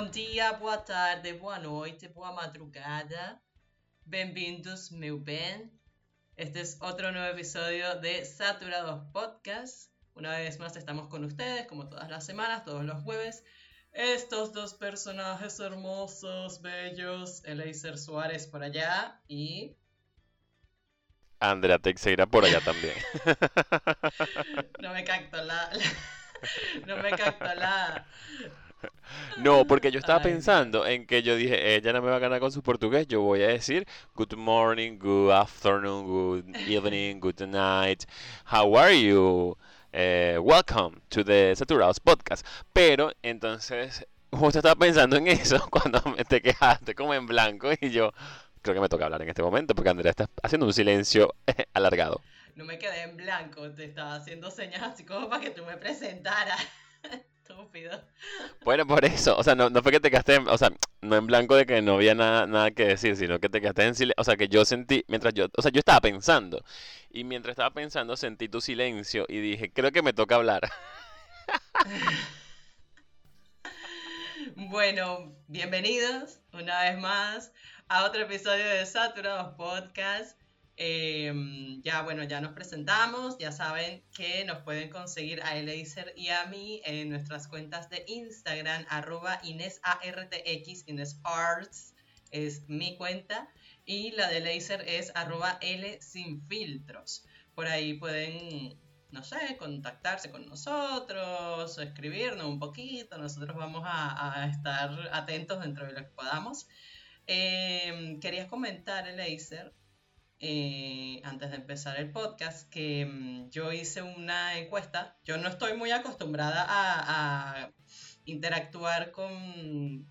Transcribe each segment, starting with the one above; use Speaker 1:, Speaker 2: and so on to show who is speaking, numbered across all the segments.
Speaker 1: Bom dia, boa tarde, boa noite, boa madrugada. Bienvenidos, meu bem. Este es otro nuevo episodio de Saturados Podcast. Una vez más estamos con ustedes, como todas las semanas, todos los jueves. Estos dos personajes hermosos, bellos, Eleiser Suárez por allá y...
Speaker 2: Andrea Teixeira por allá también.
Speaker 1: no me capto la... no me capto la...
Speaker 2: No, porque yo estaba pensando en que yo dije, ella no me va a ganar con su portugués, yo voy a decir good morning, good afternoon, good evening, good night, how are you? Eh, welcome to the Saturados Podcast. Pero entonces, justo estaba pensando en eso cuando me te quedaste como en blanco y yo creo que me toca hablar en este momento porque Andrea está haciendo un silencio alargado.
Speaker 1: No me quedé en blanco, te estaba haciendo señas así como para que tú me presentaras. Estúpido.
Speaker 2: Bueno, por eso, o sea, no, no fue que te quedaste, en, o sea, no en blanco de que no había nada, nada que decir, sino que te quedaste en silencio, o sea, que yo sentí, mientras yo, o sea, yo estaba pensando, y mientras estaba pensando sentí tu silencio y dije, creo que me toca hablar.
Speaker 1: bueno, bienvenidos una vez más a otro episodio de Saturados Podcast. Em, ya, bueno, ya nos presentamos, ya saben que nos pueden conseguir a Eleiser y a mí en nuestras cuentas de Instagram, arroba InesARTX, InesArts es mi cuenta, y la de Laser es arroba L sin. Por ahí pueden, no sé, contactarse con nosotros, escribirnos un poquito, nosotros vamos a, estar atentos dentro de lo que podamos. Eh, querías comentar, Laser, eh, antes de empezar el podcast, que mm, yo hice una encuesta. Yo no estoy muy acostumbrada a, interactuar con,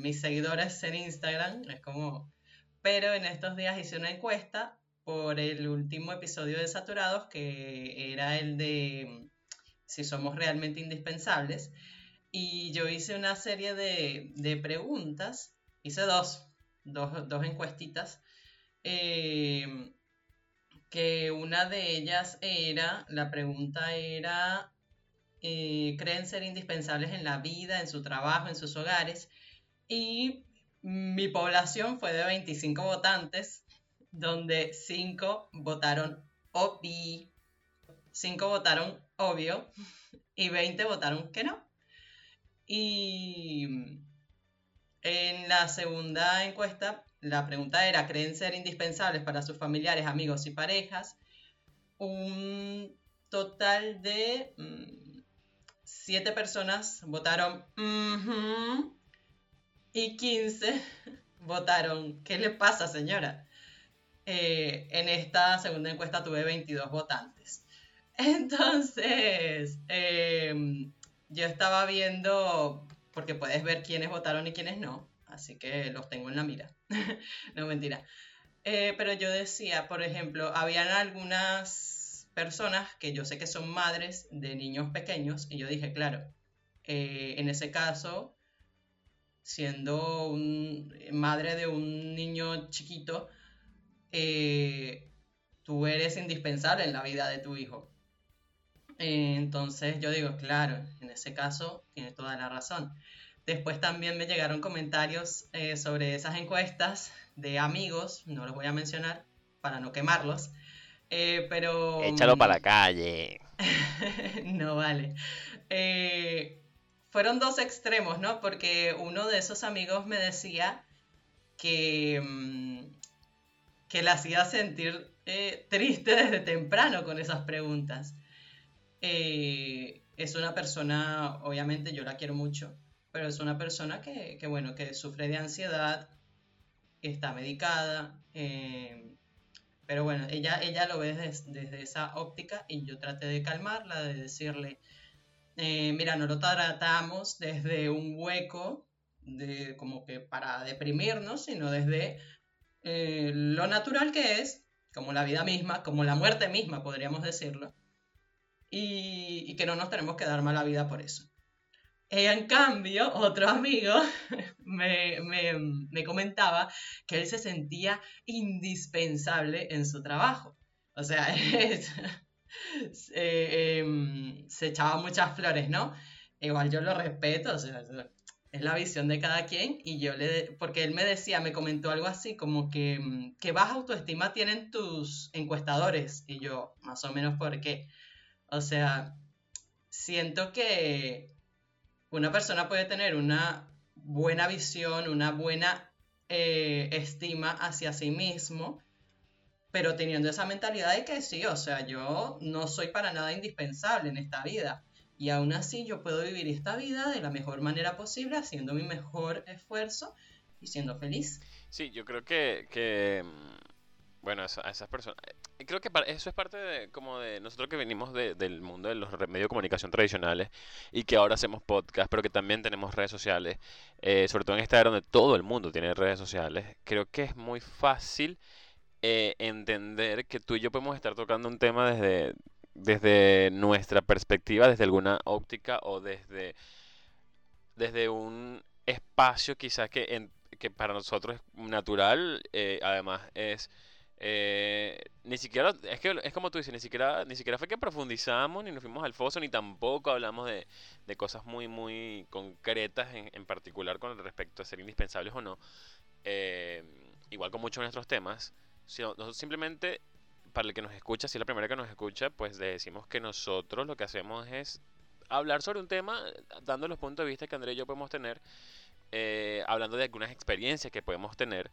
Speaker 1: mis seguidores en Instagram. Es como. Pero en estos días hice una encuesta por el último episodio de Saturados, que era el de mm, si somos realmente indispensables. Y yo hice una serie de, preguntas. Hice dos, dos encuestitas Em, que una de ellas era, la pregunta era, eh, ¿creen ser indispensables en la vida, en su trabajo, en sus hogares? Y mi población fue de 25 votantes, donde 5 votaron obvi, 5 votaron obvio y 20 votaron que no. Y en la segunda encuesta la pregunta era, ¿creen ser indispensables para sus familiares, amigos y parejas? Un total de mm, siete personas votaron y 15 votaron ¿qué le pasa señora? Eh, en esta segunda encuesta tuve 22 votantes. Entonces, em, yo estaba viendo, porque puedes ver quiénes votaron y quiénes no, así que los tengo en la mira. no, mentira. Eh, pero yo decía, por ejemplo, habían algunas personas que yo sé que son madres de niños pequeños y yo dije, claro, eh, en ese caso, siendo madre de un niño chiquito, eh, tú eres indispensable en la vida de tu hijo. entonces yo digo, claro, en ese caso tiene toda la razón. Después también me llegaron comentarios eh, sobre esas encuestas de amigos, no los voy a mencionar para no quemarlos, eh, pero...
Speaker 2: Échalo para la calle.
Speaker 1: no vale. Eh, fueron dos extremos, ¿no? Porque uno de esos amigos me decía que, mm, que la hacía sentir triste desde temprano con esas preguntas. es una persona, obviamente yo la quiero mucho, pero es una persona que, bueno, que sufre de ansiedad, está medicada, eh, pero bueno, ella, ella lo ve desde, esa óptica y yo traté de calmarla, de decirle, eh, mira, no lo tratamos desde un hueco, de, como que para deprimirnos, sino desde eh, lo natural que es, como la vida misma, como la muerte misma, podríamos decirlo, y, y que no nos tenemos que dar mala vida por eso. En cambio, otro amigo me, comentaba que él se sentía indispensable en su trabajo. O sea, eh, em, se echaba muchas flores, ¿no? Igual yo lo respeto, o sea, es la visión de cada quien y yo le, porque él me decía, me comentó algo así como que, mm, que baja autoestima tienen tus encuestadores y yo, más o menos, ¿por qué? O sea, siento que una persona puede tener una buena visión, una buena eh, estima hacia sí mismo, pero teniendo esa mentalidad de que sí, o sea, yo no soy para nada indispensable en esta vida. Y aún así yo puedo vivir esta vida de la mejor manera posible, haciendo mi mejor esfuerzo y siendo feliz.
Speaker 2: Sí, yo creo que, que bueno, a esas personas, eh, creo que eso es parte de, como de nosotros que venimos del mundo de los medios de comunicación tradicionales y que ahora hacemos podcast, pero que también tenemos redes sociales, eh, sobre todo en esta era donde todo el mundo tiene redes sociales, creo que es muy fácil eh, entender que tú y yo podemos estar tocando un tema desde, desde nuestra perspectiva, desde alguna óptica o desde, desde un espacio quizás que, que para nosotros es natural, además es... Eh, ni siquiera, es que es como tú dices, ni siquiera, ni siquiera fue que profundizamos, ni nos fuimos al foso, ni tampoco hablamos de, de cosas muy, muy concretas en, en, particular con respecto a ser indispensables o no. Eh, igual con muchos de nuestros temas, nosotros simplemente para el que nos escucha, si es la primera que nos escucha, pues le decimos que nosotros lo que hacemos es hablar sobre un tema, dando los puntos de vista que André y yo podemos tener, eh, hablando de algunas experiencias que podemos tener.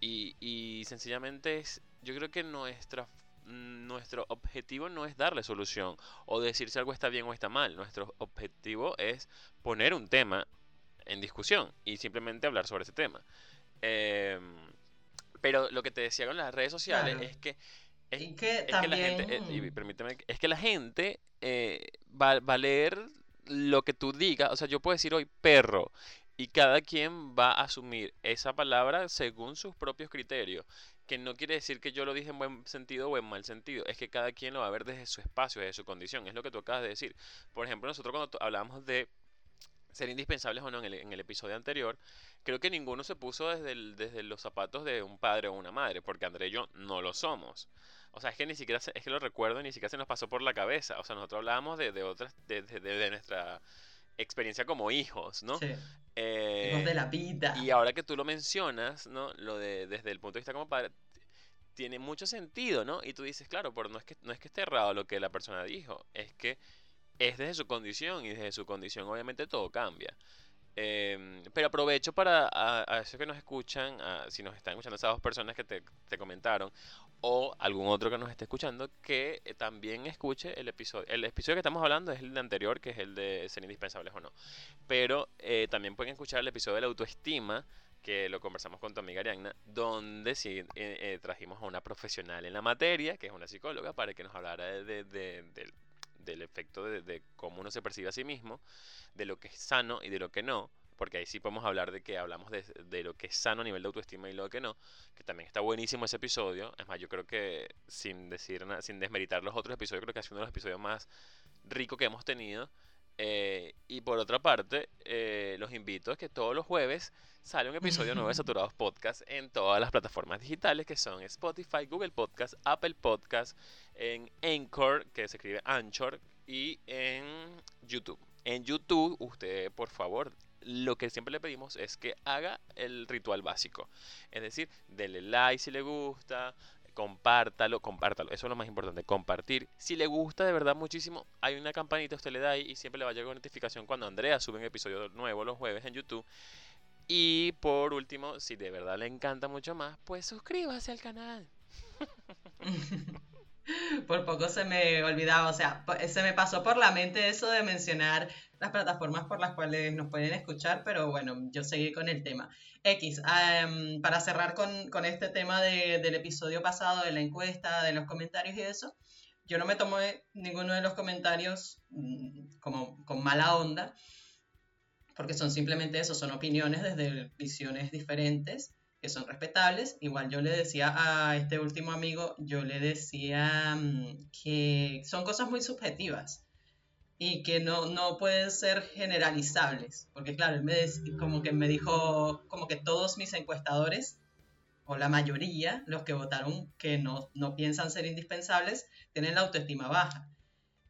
Speaker 2: Y, y sencillamente es, yo creo que nuestra nuestro objetivo no es darle solución o decir si algo está bien o está mal. Nuestro objetivo es poner un tema en discusión y simplemente hablar sobre ese tema. Eh, pero lo que te decía con las redes sociales es que
Speaker 1: es, que, la gente,
Speaker 2: eh, permíteme, es que la gente eh, va, a leer lo que tú digas, o sea, yo puedo decir hoy perro, y cada quien va a asumir esa palabra según sus propios criterios, que no quiere decir que yo lo dije en buen sentido o en mal sentido, es que cada quien lo va a ver desde su espacio, desde su condición, es lo que tú acabas de decir. Por ejemplo, nosotros cuando hablábamos de ser indispensables o no en el, en el, episodio anterior, creo que ninguno se puso desde, desde los zapatos de un padre o una madre, porque André y yo no lo somos. O sea, es que ni siquiera, es que lo recuerdo, ni siquiera se nos pasó por la cabeza. O sea, nosotros hablábamos de, de otras, de, de, nuestra experiencia como hijos, ¿no? Sí.
Speaker 1: Eh, hijos de la vida.
Speaker 2: Y ahora que tú lo mencionas, ¿no? Lo de desde el punto de vista como padre, tiene mucho sentido, ¿no? Y tú dices, claro, pero no es que no es que esté errado lo que la persona dijo, es que es desde su condición y desde su condición obviamente todo cambia. Em, pero aprovecho para a, eso que nos escuchan, si nos están escuchando esas dos personas que te, te, comentaron, o algún otro que nos esté escuchando, que eh, también escuche el episodio. El episodio que estamos hablando es el de anterior, que es el de ser indispensables o no. Pero eh, también pueden escuchar el episodio de la autoestima, que lo conversamos con tu amiga Arianna, donde sí eh, trajimos a una profesional en la materia, que es una psicóloga, para que nos hablara de, de, del efecto de, cómo uno se percibe a sí mismo, de lo que es sano y de lo que no, porque ahí sí podemos hablar de que hablamos de, de, lo que es sano a nivel de autoestima y lo que no, que también está buenísimo ese episodio. Es más, yo creo que sin decir sin desmeritar los otros episodios, creo que ha sido uno de los episodios más ricos que hemos tenido. Eh, y por otra parte, eh, los invito a que todos los jueves sale un episodio nuevo de Saturados Podcast en todas las plataformas digitales que son Spotify, Google Podcast, Apple Podcast, en Anchor, que se escribe Anchor, y en YouTube. En YouTube, usted, por favor, lo que siempre le pedimos es que haga el ritual básico. Es decir, dele like si le gusta, compártalo, compártalo. Eso es lo más importante, compartir. Si le gusta de verdad muchísimo, hay una campanita, usted le da ahí y siempre le va a llegar una notificación cuando Andrea sube un episodio nuevo los jueves en YouTube. Y por último, si de verdad le encanta mucho más, pues suscríbase al canal.
Speaker 1: por poco se me olvidaba, o sea, se me pasó por la mente eso de mencionar las plataformas por las cuales nos pueden escuchar, pero bueno, yo seguí con el tema. X, para cerrar con, este tema de, del episodio pasado, de la encuesta, de los comentarios y eso, yo no me tomo ninguno de los comentarios mm, como con mala onda, porque son simplemente eso, son opiniones desde visiones diferentes que son respetables. Igual yo le decía a este último amigo, yo le decía mm, que son cosas muy subjetivas y que no, no pueden ser generalizables, porque claro, él me como que me dijo como que todos mis encuestadores, o la mayoría, los que votaron que no, no piensan ser indispensables, tienen la autoestima baja.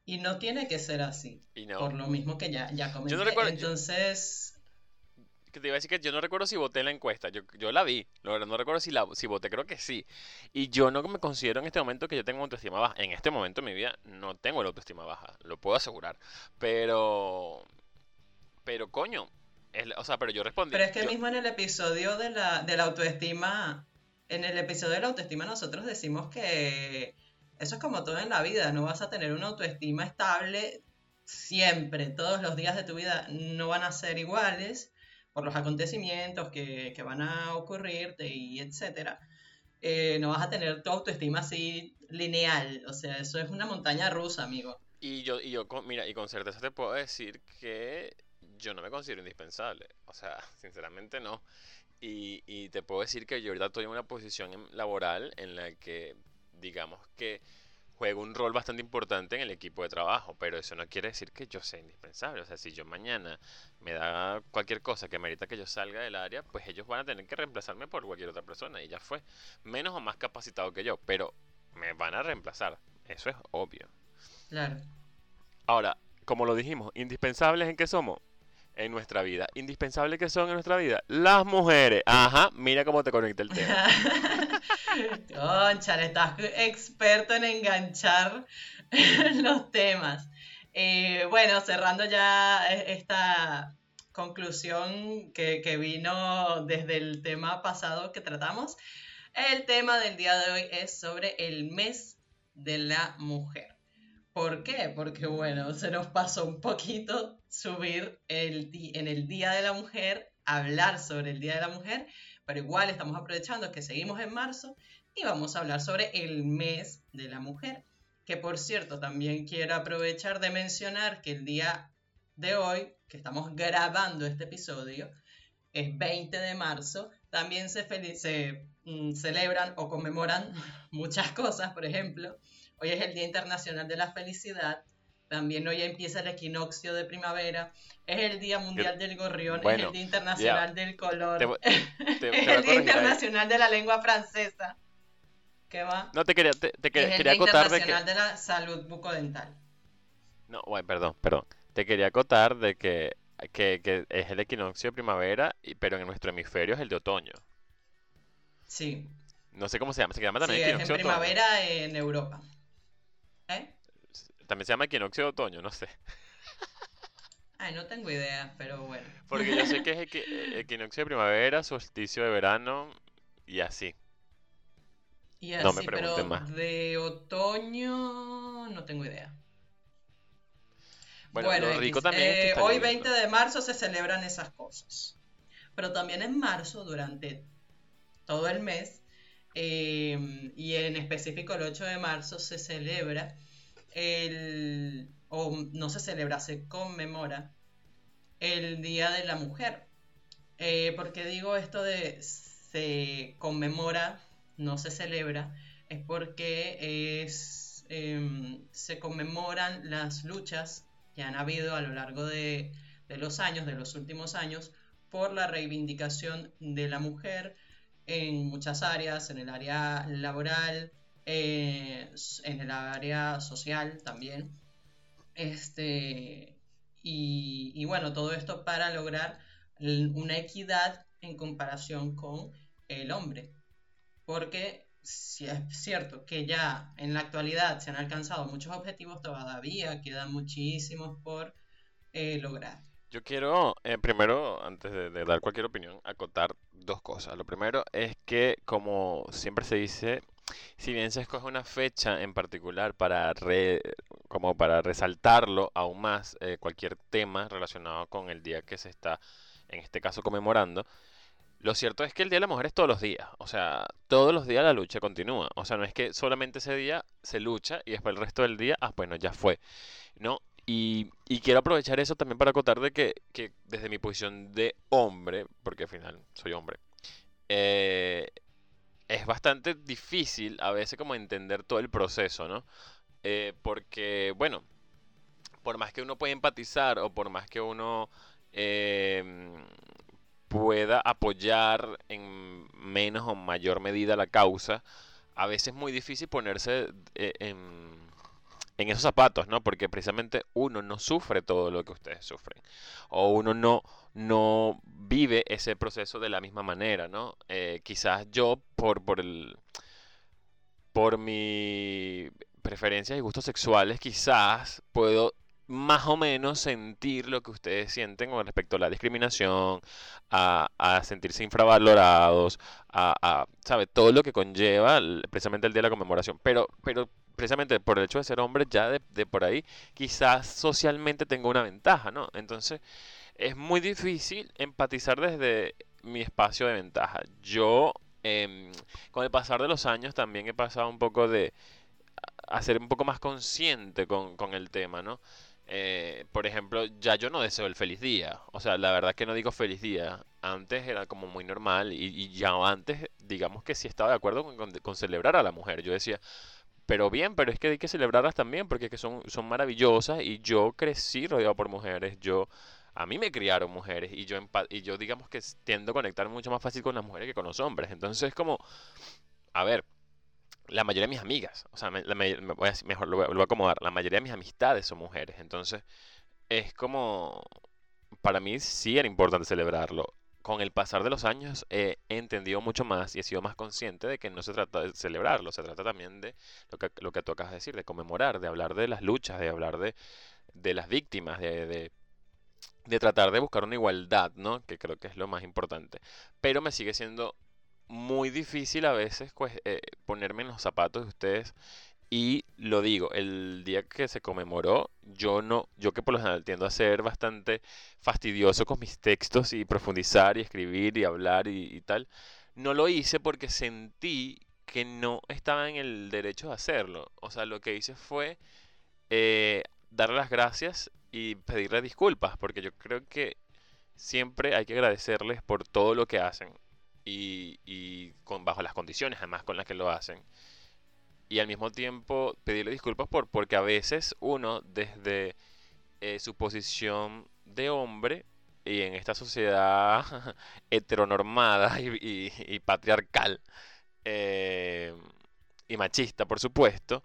Speaker 1: Y no tiene que ser así. Por lo mismo que ya, ya comenté. Entonces.
Speaker 2: Que te iba a decir que yo no recuerdo si voté en la encuesta. Yo, yo la vi. No, no recuerdo si, la, si voté, creo que sí. Y yo no me considero en este momento que yo tengo autoestima baja. En este momento de mi vida no tengo la autoestima baja. Lo puedo asegurar. Pero. Pero coño. o sea, pero yo respondí.
Speaker 1: Pero es que mismo en el episodio de la, de la autoestima. En el episodio de la autoestima nosotros decimos que eso es como todo en la vida, no vas a tener una autoestima estable siempre, todos los días de tu vida no van a ser iguales por los acontecimientos que, van a ocurrirte y etcétera. Eh, no vas a tener tu autoestima así lineal, o sea, eso es una montaña rusa, amigo.
Speaker 2: Y yo, y yo mira, y con certeza te puedo decir que yo no me considero indispensable, o sea, sinceramente no. Y, y te puedo decir que yo ahorita estoy en una posición laboral en la que, digamos que juego un rol bastante importante en el equipo de trabajo, pero eso no quiere decir que yo sea indispensable. O sea, si yo mañana me da cualquier cosa que merita que yo salga del área, pues ellos van a tener que reemplazarme por cualquier otra persona y ya fue. Menos o más capacitado que yo, pero me van a reemplazar. Eso es obvio.
Speaker 1: Claro.
Speaker 2: Ahora, como lo dijimos, indispensables en qué somos en nuestra vida. Indispensables que son en nuestra vida. Las mujeres. Ajá, mira cómo te conecta el tema.
Speaker 1: Concha, estás experto en enganchar los temas. Eh, bueno, cerrando ya esta conclusión que, que vino desde el tema pasado que tratamos, el tema del día de hoy es sobre el mes de la mujer. ¿Por qué? Porque bueno, se nos pasó un poquito subir el en el Día de la Mujer, hablar sobre el Día de la Mujer, pero igual estamos aprovechando que seguimos en marzo y vamos a hablar sobre el mes de la mujer. Que por cierto, también quiero aprovechar de mencionar que el día de hoy, que estamos grabando este episodio, es 20 de marzo, también se, se mm, celebran o conmemoran muchas cosas, por ejemplo, Hoy es el Día Internacional de la Felicidad. También hoy empieza el equinoccio de primavera. Es el Día Mundial del Gorrión. es el Día Internacional del Color. es el Día Internacional de la Lengua Francesa. ¿Qué va?
Speaker 2: No, te quería, te, quería,
Speaker 1: es el Día Internacional de, la Salud Bucodental.
Speaker 2: No, bueno, perdón, perdón. Te quería acotar de que, que, que es el equinoccio de primavera, pero en nuestro hemisferio es el de otoño.
Speaker 1: Sí.
Speaker 2: No sé cómo se llama. Se llama también
Speaker 1: sí, equinoccio es en primavera en Europa. ¿Eh?
Speaker 2: También se llama equinoccio de otoño, no sé.
Speaker 1: Ay, no tengo idea, pero bueno.
Speaker 2: Porque yo sé que es eh, equinoccio de primavera, solsticio de verano y así.
Speaker 1: Y así, no me pero más. de otoño no tengo idea.
Speaker 2: Bueno, lo rico también es que
Speaker 1: eh, hoy 20 de marzo se celebran esas cosas. Pero también en marzo, durante todo el mes, Em, y en específico el 8 de marzo se celebra el, o no se celebra, se conmemora el Día de la Mujer. Eh, porque digo esto de se conmemora, no se celebra, es porque em, se conmemoran las luchas que han habido a lo largo de los años, de los últimos años, por la reivindicación de la mujer, en muchas áreas, en el área laboral, eh, en el área social también. Este, y, bueno, todo esto para lograr una equidad en comparación con el hombre. Porque si es cierto que ya en la actualidad se han alcanzado muchos objetivos, todavía quedan muchísimos por eh, lograr.
Speaker 2: Yo quiero, eh, primero, antes de, dar cualquier opinión, acotar dos cosas. Lo primero es que, como siempre se dice, si bien se escoge una fecha en particular para como para resaltarlo aún más eh, cualquier tema relacionado con el día que se está, en este caso, conmemorando, lo cierto es que el Día de la Mujer es todos los días. O sea, todos los días la lucha continúa. O sea, no es que solamente ese día se lucha y después el resto del día, ah, bueno, ya fue. No, y, quiero aprovechar eso también para acotar de que, desde mi posición de hombre, porque al final soy hombre, eh, es bastante difícil a veces como entender todo el proceso, ¿no? Eh, porque, bueno, por más que uno pueda empatizar o por más que uno em, pueda apoyar en menos o mayor medida la causa, a veces es muy difícil ponerse eh, en en esos zapatos, ¿no? Porque precisamente uno no sufre todo lo que ustedes sufren. O uno no, no vive ese proceso de la misma manera, ¿no? Eh, quizás yo, por, por el. por mi preferencias y gustos sexuales, quizás puedo más o menos sentir lo que ustedes sienten con respecto a la discriminación, a, sentirse infravalorados, a, ¿sabe? Todo lo que conlleva precisamente el día de la conmemoración. Pero, pero precisamente por el hecho de ser hombre, ya de, de por ahí, quizás socialmente tengo una ventaja, ¿no? Entonces, es muy difícil empatizar desde mi espacio de ventaja. Yo, eh, con el pasar de los años, también he pasado un poco de a ser un poco más consciente con, con el tema, ¿no? Eh, por ejemplo, ya yo no deseo el feliz día. O sea, la verdad que no digo feliz día. Antes era como muy normal y, ya antes, digamos que sí estaba de acuerdo con, con, celebrar a la mujer. Yo decía, pero bien, pero es que hay que celebrarlas también porque es que son, son maravillosas y yo crecí rodeado por mujeres. Yo, a mí me criaron mujeres y yo, y yo digamos que tiendo a conectar mucho más fácil con las mujeres que con los hombres. Entonces es como, a ver, la mayoría de mis amigas, o sea, me, voy a, mejor lo voy, a, acomodar, la mayoría de mis amistades son mujeres, entonces es como, para mí sí era importante celebrarlo. Con el pasar de los años he entendido mucho más y he sido más consciente de que no se trata de celebrarlo, se trata también de lo que, lo que tú acabas de decir, de conmemorar, de hablar de las luchas, de hablar de, de las víctimas, de, de, de tratar de buscar una igualdad, ¿no? Que creo que es lo más importante. Pero me sigue siendo muy difícil a veces pues, eh, ponerme en los zapatos de ustedes. Y lo digo, el día que se conmemoró, yo no, yo que por lo general tiendo a ser bastante fastidioso con mis textos y profundizar y escribir y hablar y, tal, no lo hice porque sentí que no estaba en el derecho de hacerlo. O sea, lo que hice fue eh, darle las gracias y pedirle disculpas, porque yo creo que siempre hay que agradecerles por todo lo que hacen y, con, bajo las condiciones además con las que lo hacen. Y al mismo tiempo pedirle disculpas por, porque a veces uno desde eh, su posición de hombre y en esta sociedad heteronormada y, patriarcal eh, y machista, por supuesto,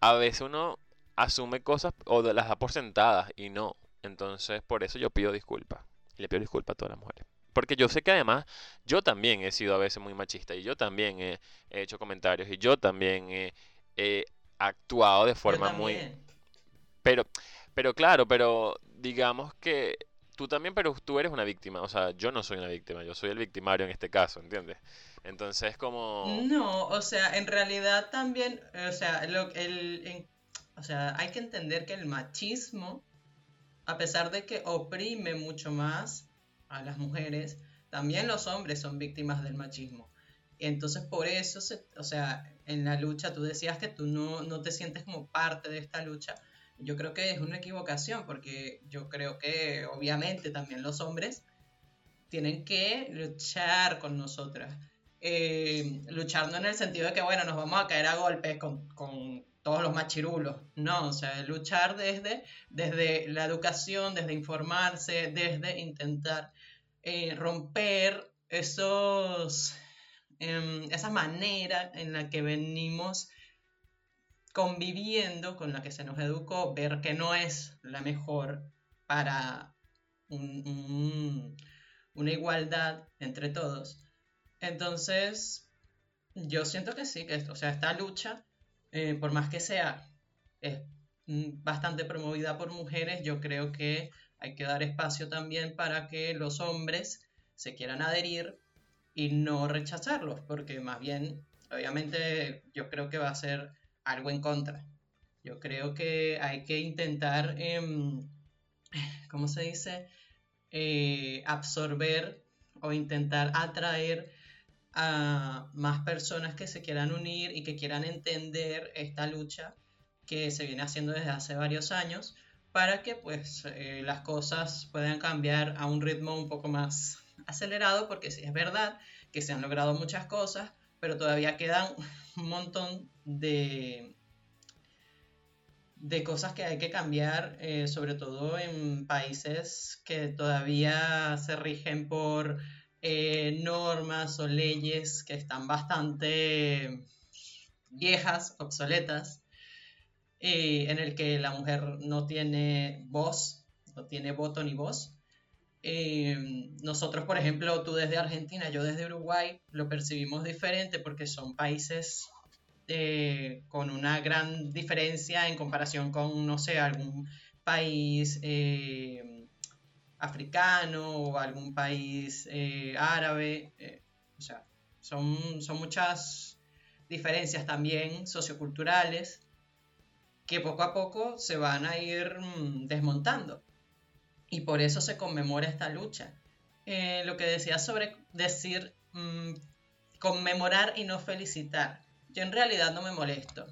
Speaker 2: a veces uno asume cosas o las da por sentadas y no. Entonces, por eso yo pido disculpas. Y le pido disculpas a todas las mujeres. Porque yo sé que además yo también he sido a veces muy machista y yo también he, hecho comentarios y yo también he, actuado de forma muy... Pero, pero claro, pero digamos que tú también, pero tú eres una víctima. O sea, yo no soy una víctima, yo soy el victimario en este caso, ¿entiendes? Entonces, como...
Speaker 1: No, o sea, en realidad también, o sea, lo, el, o sea, hay que entender que el machismo, a pesar de que oprime mucho más, a las mujeres, también los hombres son víctimas del machismo. Entonces por eso, o sea, en la lucha tú decías que tú no, no te sientes como parte de esta lucha. Yo creo que es una equivocación porque yo creo que obviamente también los hombres tienen que luchar con nosotras. Eh, luchando en el sentido de que, bueno, nos vamos a caer a golpes con, con todos los machirulos. No, o sea, luchar desde, desde la educación, desde informarse, desde intentar eh, romper esos, eh, esa manera en la que venimos conviviendo, con la que se nos educó, ver que no es la mejor para una igualdad entre todos. Entonces, yo siento que sí, que o sea, esta lucha eh, por más que sea es mm, bastante promovida por mujeres, yo creo que hay que dar espacio también para que los hombres se quieran adherir y no rechazarlos, porque más bien, obviamente, yo creo que va a ser algo en contra. Yo creo que hay que intentar, em, ¿cómo se dice? Eh, absorber o intentar atraer a más personas que se quieran unir y que quieran entender esta lucha que se viene haciendo desde hace varios años para que pues eh, las cosas puedan cambiar a un ritmo un poco más acelerado porque sí es verdad que se han logrado muchas cosas pero todavía quedan un montón de de cosas que hay que cambiar eh, sobre todo en países que todavía se rigen por eh, normas o leyes que están bastante viejas, obsoletas. Eh, en el que la mujer no tiene voz, no tiene voto ni voz. Eh, nosotros, por ejemplo, tú desde Argentina, yo desde Uruguay, lo percibimos diferente porque son países eh, con una gran diferencia en comparación con, no sé, algún país africano o algún país árabe. o sea, son, son muchas diferencias también socioculturales que poco a poco se van a ir mm, desmontando. Y por eso se conmemora esta lucha. Eh, lo que decía sobre decir mm, conmemorar y no felicitar. Yo en realidad no me molesto,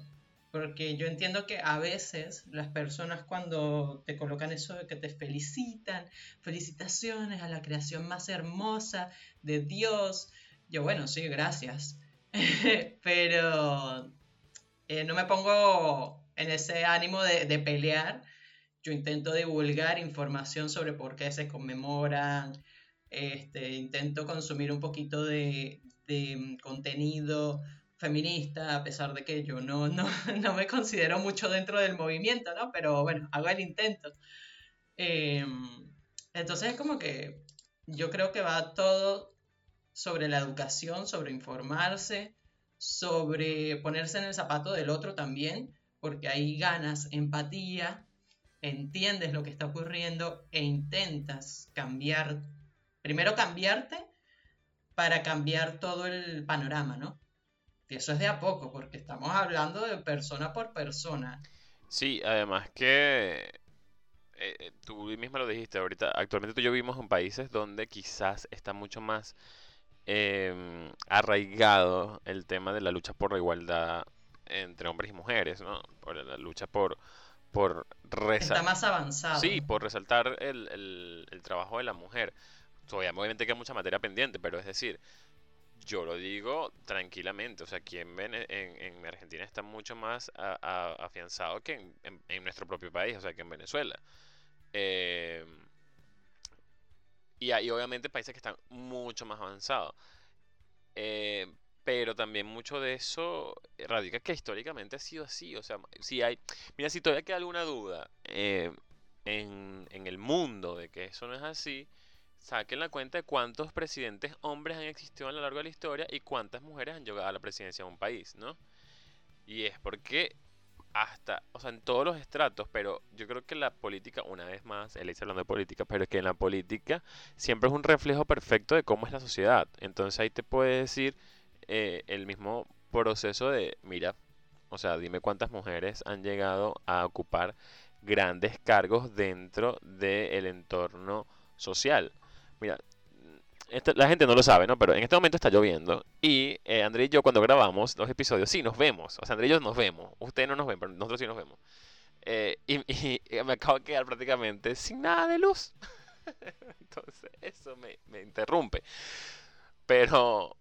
Speaker 1: porque yo entiendo que a veces las personas cuando te colocan eso de que te felicitan, felicitaciones a la creación más hermosa de Dios, yo bueno, sí, gracias, pero eh, no me pongo en ese ánimo de, pelear, yo intento divulgar información sobre por qué se conmemoran, este, intento consumir un poquito de, contenido feminista, a pesar de que yo no, no, me considero mucho dentro del movimiento, ¿no? Pero bueno, hago el intento. Em, entonces es como que yo creo que va todo sobre la educación, sobre informarse, sobre ponerse en el zapato del otro también, porque ahí ganas empatía, entiendes lo que está ocurriendo e intentas cambiar, primero cambiarte para cambiar todo el panorama, ¿no? Y eso es de a poco, porque estamos hablando de persona por persona.
Speaker 2: Sí, además que eh, eh, tú misma lo dijiste ahorita, actualmente tú y yo vivimos en países donde quizás está mucho más em, arraigado el tema de la lucha por la igualdad entre hombres y mujeres, ¿no? Por la lucha por, por
Speaker 1: resaltar. Está más avanzado.
Speaker 2: Sí, por resaltar el, el, trabajo de la mujer. Obviamente queda mucha materia pendiente, pero es decir, yo lo digo tranquilamente. O sea, aquí en, en, Argentina está mucho más afianzado que en, nuestro propio país, o sea, que en Venezuela. Eh, y hay obviamente países que están mucho más avanzados. Eh, pero también mucho de eso radica que históricamente ha sido así. O sea, si hay. Mira, si todavía queda alguna duda eh, en, en, el mundo de que eso no es así, saquen la cuenta de cuántos presidentes hombres han existido a lo largo de la historia y cuántas mujeres han llegado a la presidencia de un país, ¿no? Y es porque hasta, o sea, en todos los estratos, pero yo creo que la política, una vez más, él está hablando de política, pero es que en la política siempre es un reflejo perfecto de cómo es la sociedad. Entonces ahí te puede decir eh, el mismo proceso de, mira, o sea, dime cuántas mujeres han llegado a ocupar grandes cargos dentro del entorno social. Mira, la gente no lo sabe, ¿no? Pero en este momento está lloviendo. Y eh, André y yo cuando grabamos los episodios, sí, nos vemos. O sea, André y yo nos vemos. Ustedes no nos ven, pero nosotros sí nos vemos. Eh, y, me acabo de quedar prácticamente sin nada de luz. Entonces, eso me, me interrumpe. Pero,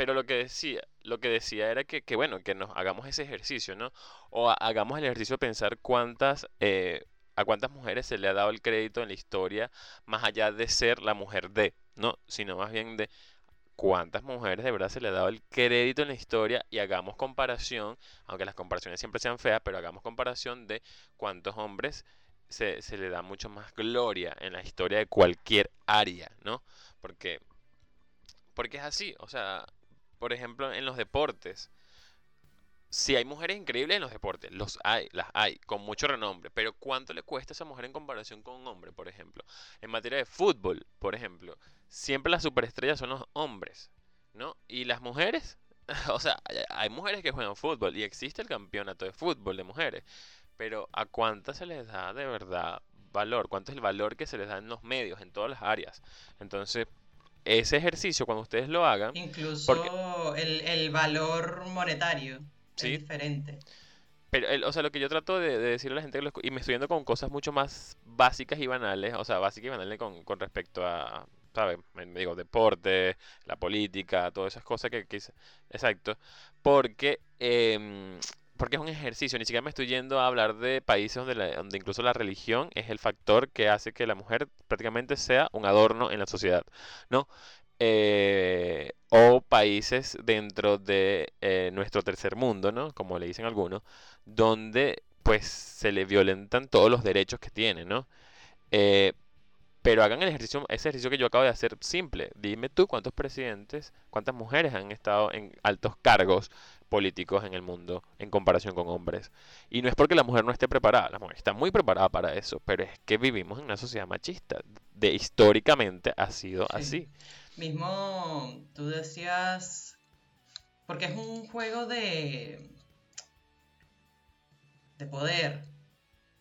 Speaker 2: pero lo que decía, lo que decía era que, que, bueno, que nos hagamos ese ejercicio, ¿no? O hagamos el ejercicio de pensar cuántas, eh, a cuántas mujeres se le ha dado el crédito en la historia, más allá de ser la mujer de, ¿no? Sino más bien de cuántas mujeres de verdad se le ha dado el crédito en la historia y hagamos comparación, aunque las comparaciones siempre sean feas, pero hagamos comparación de cuántos hombres se, se le da mucho más gloria en la historia de cualquier área, ¿no? Porque, porque es así, o sea, por ejemplo, en los deportes. Si hay mujeres increíbles en los deportes, los hay, las hay, con mucho renombre, pero ¿cuánto le cuesta a esa mujer en comparación con un hombre, por ejemplo? En materia de fútbol, por ejemplo, siempre las superestrellas son los hombres, ¿no? Y las mujeres, o sea, hay mujeres que juegan fútbol y existe el campeonato de fútbol de mujeres, pero ¿a cuántas se les da de verdad valor? ¿Cuánto es el valor que se les da en los medios, en todas las áreas? Entonces, ese ejercicio, cuando ustedes lo hagan.
Speaker 1: Incluso el, valor monetario es diferente.
Speaker 2: Pero, o sea, lo que yo trato de, decirle a la gente, y me estoy yendo con cosas mucho más básicas y banales, o sea, básicas y banales con, con respecto a, ¿sabes? Me digo, deporte, la política, todas esas cosas que, quise exacto, porque eh, porque es un ejercicio, ni siquiera me estoy yendo a hablar de países donde, donde incluso la religión es el factor que hace que la mujer prácticamente sea un adorno en la sociedad, ¿no? Eh, o países dentro de eh, nuestro tercer mundo, ¿no? Como le dicen algunos, donde pues se le violentan todos los derechos que tiene, ¿no? Eh, pero hagan el ejercicio, ese ejercicio que yo acabo de hacer simple. Dime tú cuántos presidentes, cuántas mujeres han estado en altos cargos políticos en el mundo en comparación con hombres. Y no es porque la mujer no esté preparada, la mujer está muy preparada para eso, pero es que vivimos en una sociedad machista. De históricamente ha sido así.
Speaker 1: Mismo tú decías, porque es un juego de de poder,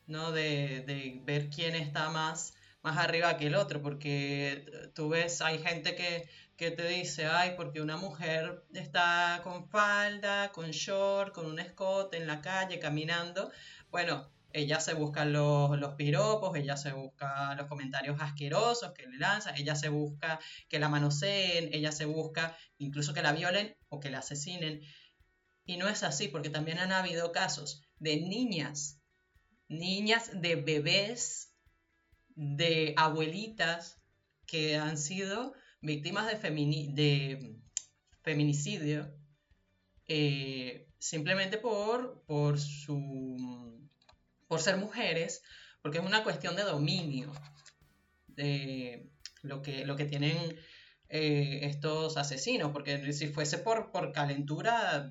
Speaker 1: ¿no? De, de ver quién está más más arriba que el otro, porque tú ves, hay gente que, que te dice, ay, porque una mujer está con falda, con short, con un escote en la calle, caminando, bueno, ella se busca los, los piropos, ella se busca los comentarios asquerosos que le lanzan, ella se busca que la manoseen, ella se busca incluso que la violen o que la asesinen. Y no es así, porque también han habido casos de niñas, niñas de bebés de abuelitas que han sido víctimas de, feminicidio eh, simplemente por, su, por ser mujeres, porque es una cuestión de dominio de lo que, lo que tienen eh, estos asesinos, porque si fuese por, por calentura,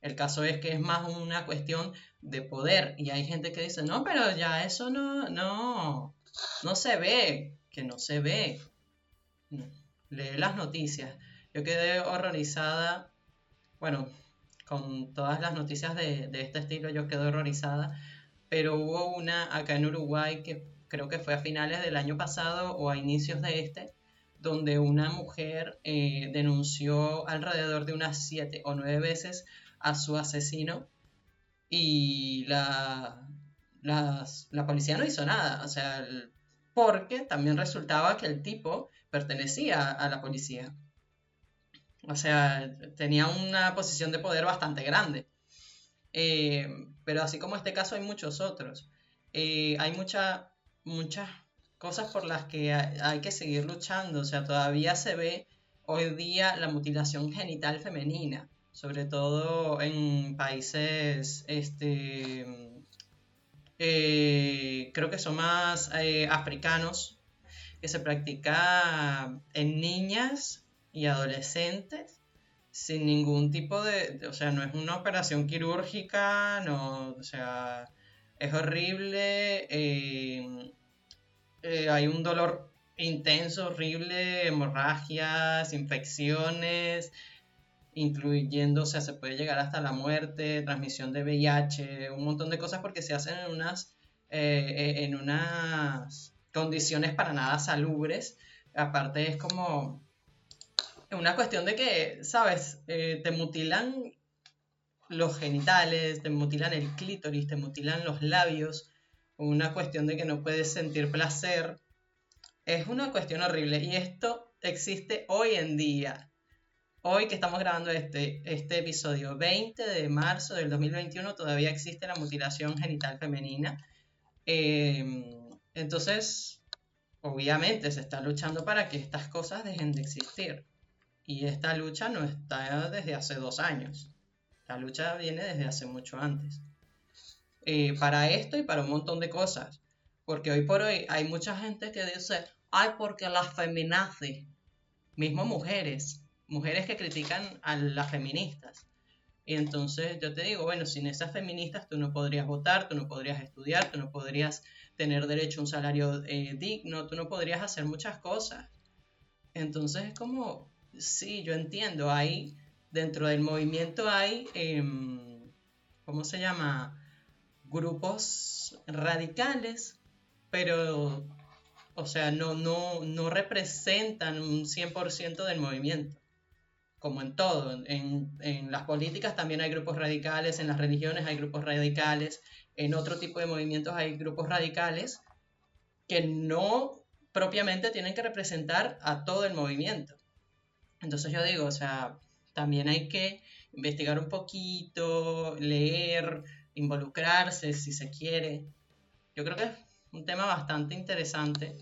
Speaker 1: el caso es que es más una cuestión de poder y hay gente que dice, no, pero ya eso no, no, no se ve, que no se ve. Lee las noticias. Yo quedé horrorizada, bueno, con todas las noticias de, este estilo yo quedé horrorizada, pero hubo una acá en Uruguay que creo que fue a finales del año pasado o a inicios de este, donde una mujer eh, denunció alrededor de unas siete o nueve veces a su asesino y la, la policía no hizo nada, o sea, porque también resultaba que el tipo pertenecía a la policía. O sea, tenía una posición de poder bastante grande. Eh, pero así como este caso hay muchos otros. Eh, hay muchas cosas por las que hay, que seguir luchando. O sea, todavía se ve hoy día la mutilación genital femenina, sobre todo en países este, eh, creo que son más africanos, que se practica en niñas y adolescentes sin ningún tipo de, o sea, no es una operación quirúrgica, no, o sea, es horrible, eh, hay un dolor intenso, horrible, hemorragias, infecciones, incluyendo, o sea, se puede llegar hasta la muerte, transmisión de VIH, un montón de cosas porque se hacen en unas, eh, eh, en unas condiciones para nada salubres. Aparte es como una cuestión de que, ¿sabes? Eh, te mutilan los genitales, te mutilan el clítoris, te mutilan los labios, una cuestión de que no puedes sentir placer. Es una cuestión horrible y esto existe hoy en día Hoy que estamos grabando este, este episodio 20 de marzo del 2021, todavía existe la mutilación genital femenina. Em, entonces, obviamente se está luchando para que estas cosas dejen de existir. Y esta lucha no está desde hace dos años. La lucha viene desde hace mucho antes. Eh, para esto y para un montón de cosas. Porque hoy por hoy hay mucha gente que dice, ay, porque las feminazis, mismo mujeres, mujeres que critican a las feministas. Y entonces yo te digo, bueno, sin esas feministas tú no podrías votar, tú no podrías estudiar, tú no podrías tener derecho a un salario eh, digno, tú no podrías hacer muchas cosas. Entonces es como, sí, yo entiendo, hay, dentro del movimiento hay, em, ¿cómo se llama? Grupos radicales, pero, o sea, no, no, no representan un 100% del movimiento como en todo, en, en, las políticas también hay grupos radicales, en las religiones hay grupos radicales, en otro tipo de movimientos hay grupos radicales que no propiamente tienen que representar a todo el movimiento. Entonces yo digo, o sea, también hay que investigar un poquito, leer, involucrarse si se quiere. Yo creo que es un tema bastante interesante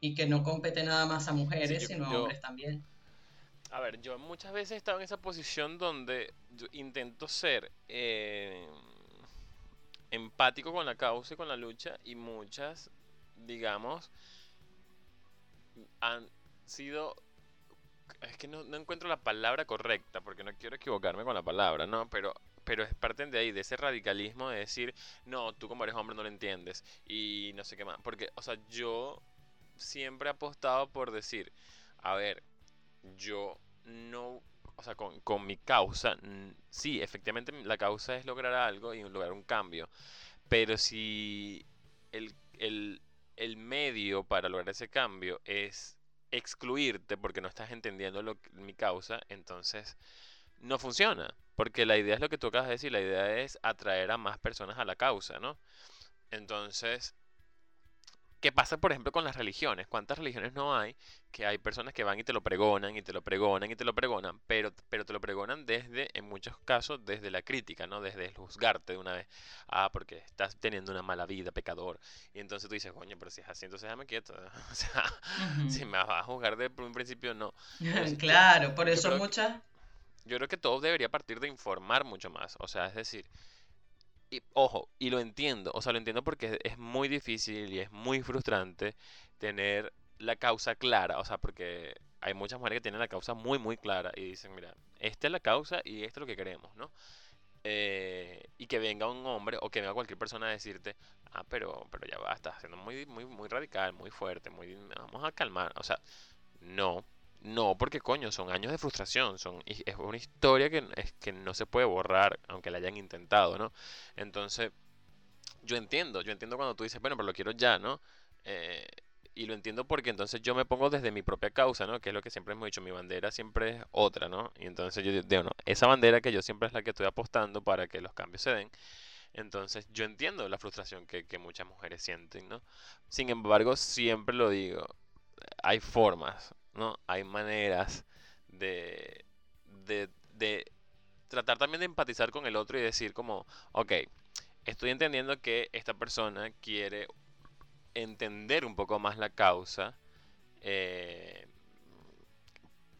Speaker 1: y que no compete nada más a mujeres, sino a hombres también.
Speaker 2: A ver, yo muchas veces he estado en esa posición donde yo intento ser eh, empático con la causa y con la lucha y muchas, digamos, han sido es que no, no, encuentro la palabra correcta, porque no quiero equivocarme con la palabra, ¿no? Pero, pero es parten de ahí, de ese radicalismo de decir, no, tú como eres hombre no lo entiendes, y no sé qué más. Porque, o sea, yo siempre he apostado por decir, a ver, yo no, o sea, con, con mi causa, sí, efectivamente la causa es lograr algo y lograr un cambio, pero si el, el, el medio para lograr ese cambio es excluirte porque no estás entendiendo mi causa, entonces no funciona. Porque la idea es lo que tú acabas de decir, la idea es atraer a más personas a la causa, ¿no? Entonces, ¿Qué pasa, por ejemplo, con las religiones? ¿Cuántas religiones no hay que hay personas que van y te lo pregonan y te lo pregonan y te lo pregonan, pero, pero te lo pregonan desde, en muchos casos, desde la crítica, ¿no? Desde el juzgarte de una vez. Ah, porque estás teniendo una mala vida, pecador. Y entonces tú dices, coño, pero si es así, entonces déjame quieto. o sea, si me vas a juzgar de un principio, no.
Speaker 1: claro, por eso muchas...
Speaker 2: Yo creo que todo debería partir de informar mucho más. O sea, es decir, y, ojo, y lo entiendo, o sea, lo entiendo porque es muy difícil y es muy frustrante tener la causa clara, o sea, porque hay muchas mujeres que tienen la causa muy, muy clara y dicen, mira, esta es la causa y esto es lo que queremos, ¿no? Eh, y que venga un hombre o que venga cualquier persona a decirte, ah, pero, pero ya va, estás haciendo muy, muy, muy radical, muy fuerte, muy, vamos a calmar, o sea, no, no, porque coño, son años de frustración, son, es una historia que, es, que no se puede borrar, aunque la hayan intentado, ¿no? Entonces, yo entiendo, yo entiendo cuando tú dices, bueno, pero lo quiero ya, ¿no? Eh, y lo entiendo porque entonces yo me pongo desde mi propia causa, ¿no? Que es lo que siempre hemos dicho, mi bandera siempre es otra, ¿no? Y entonces yo digo, no, esa bandera que yo siempre es la que estoy apostando para que los cambios se den. Entonces yo entiendo la frustración que, que muchas mujeres sienten, ¿no? Sin embargo, siempre lo digo, hay formas, ¿no? Hay maneras de, de, tratar también de empatizar con el otro y decir como, ok, estoy entendiendo que esta persona quiere entender un poco más la causa, eh,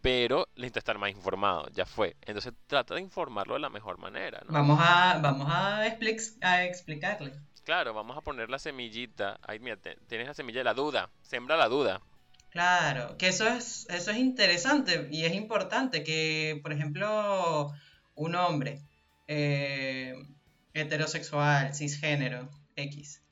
Speaker 2: pero necesita estar más informado, ya fue. Entonces trata de informarlo de la mejor manera.
Speaker 1: Vamos a, vamos a, a explicarle.
Speaker 2: Claro, vamos a poner la semillita. Ahí, mira, tienes la semilla de la duda. Sembra la duda.
Speaker 1: Claro, que eso es, eso es interesante y es importante que, por ejemplo, un hombre eh, heterosexual, cisgénero, X,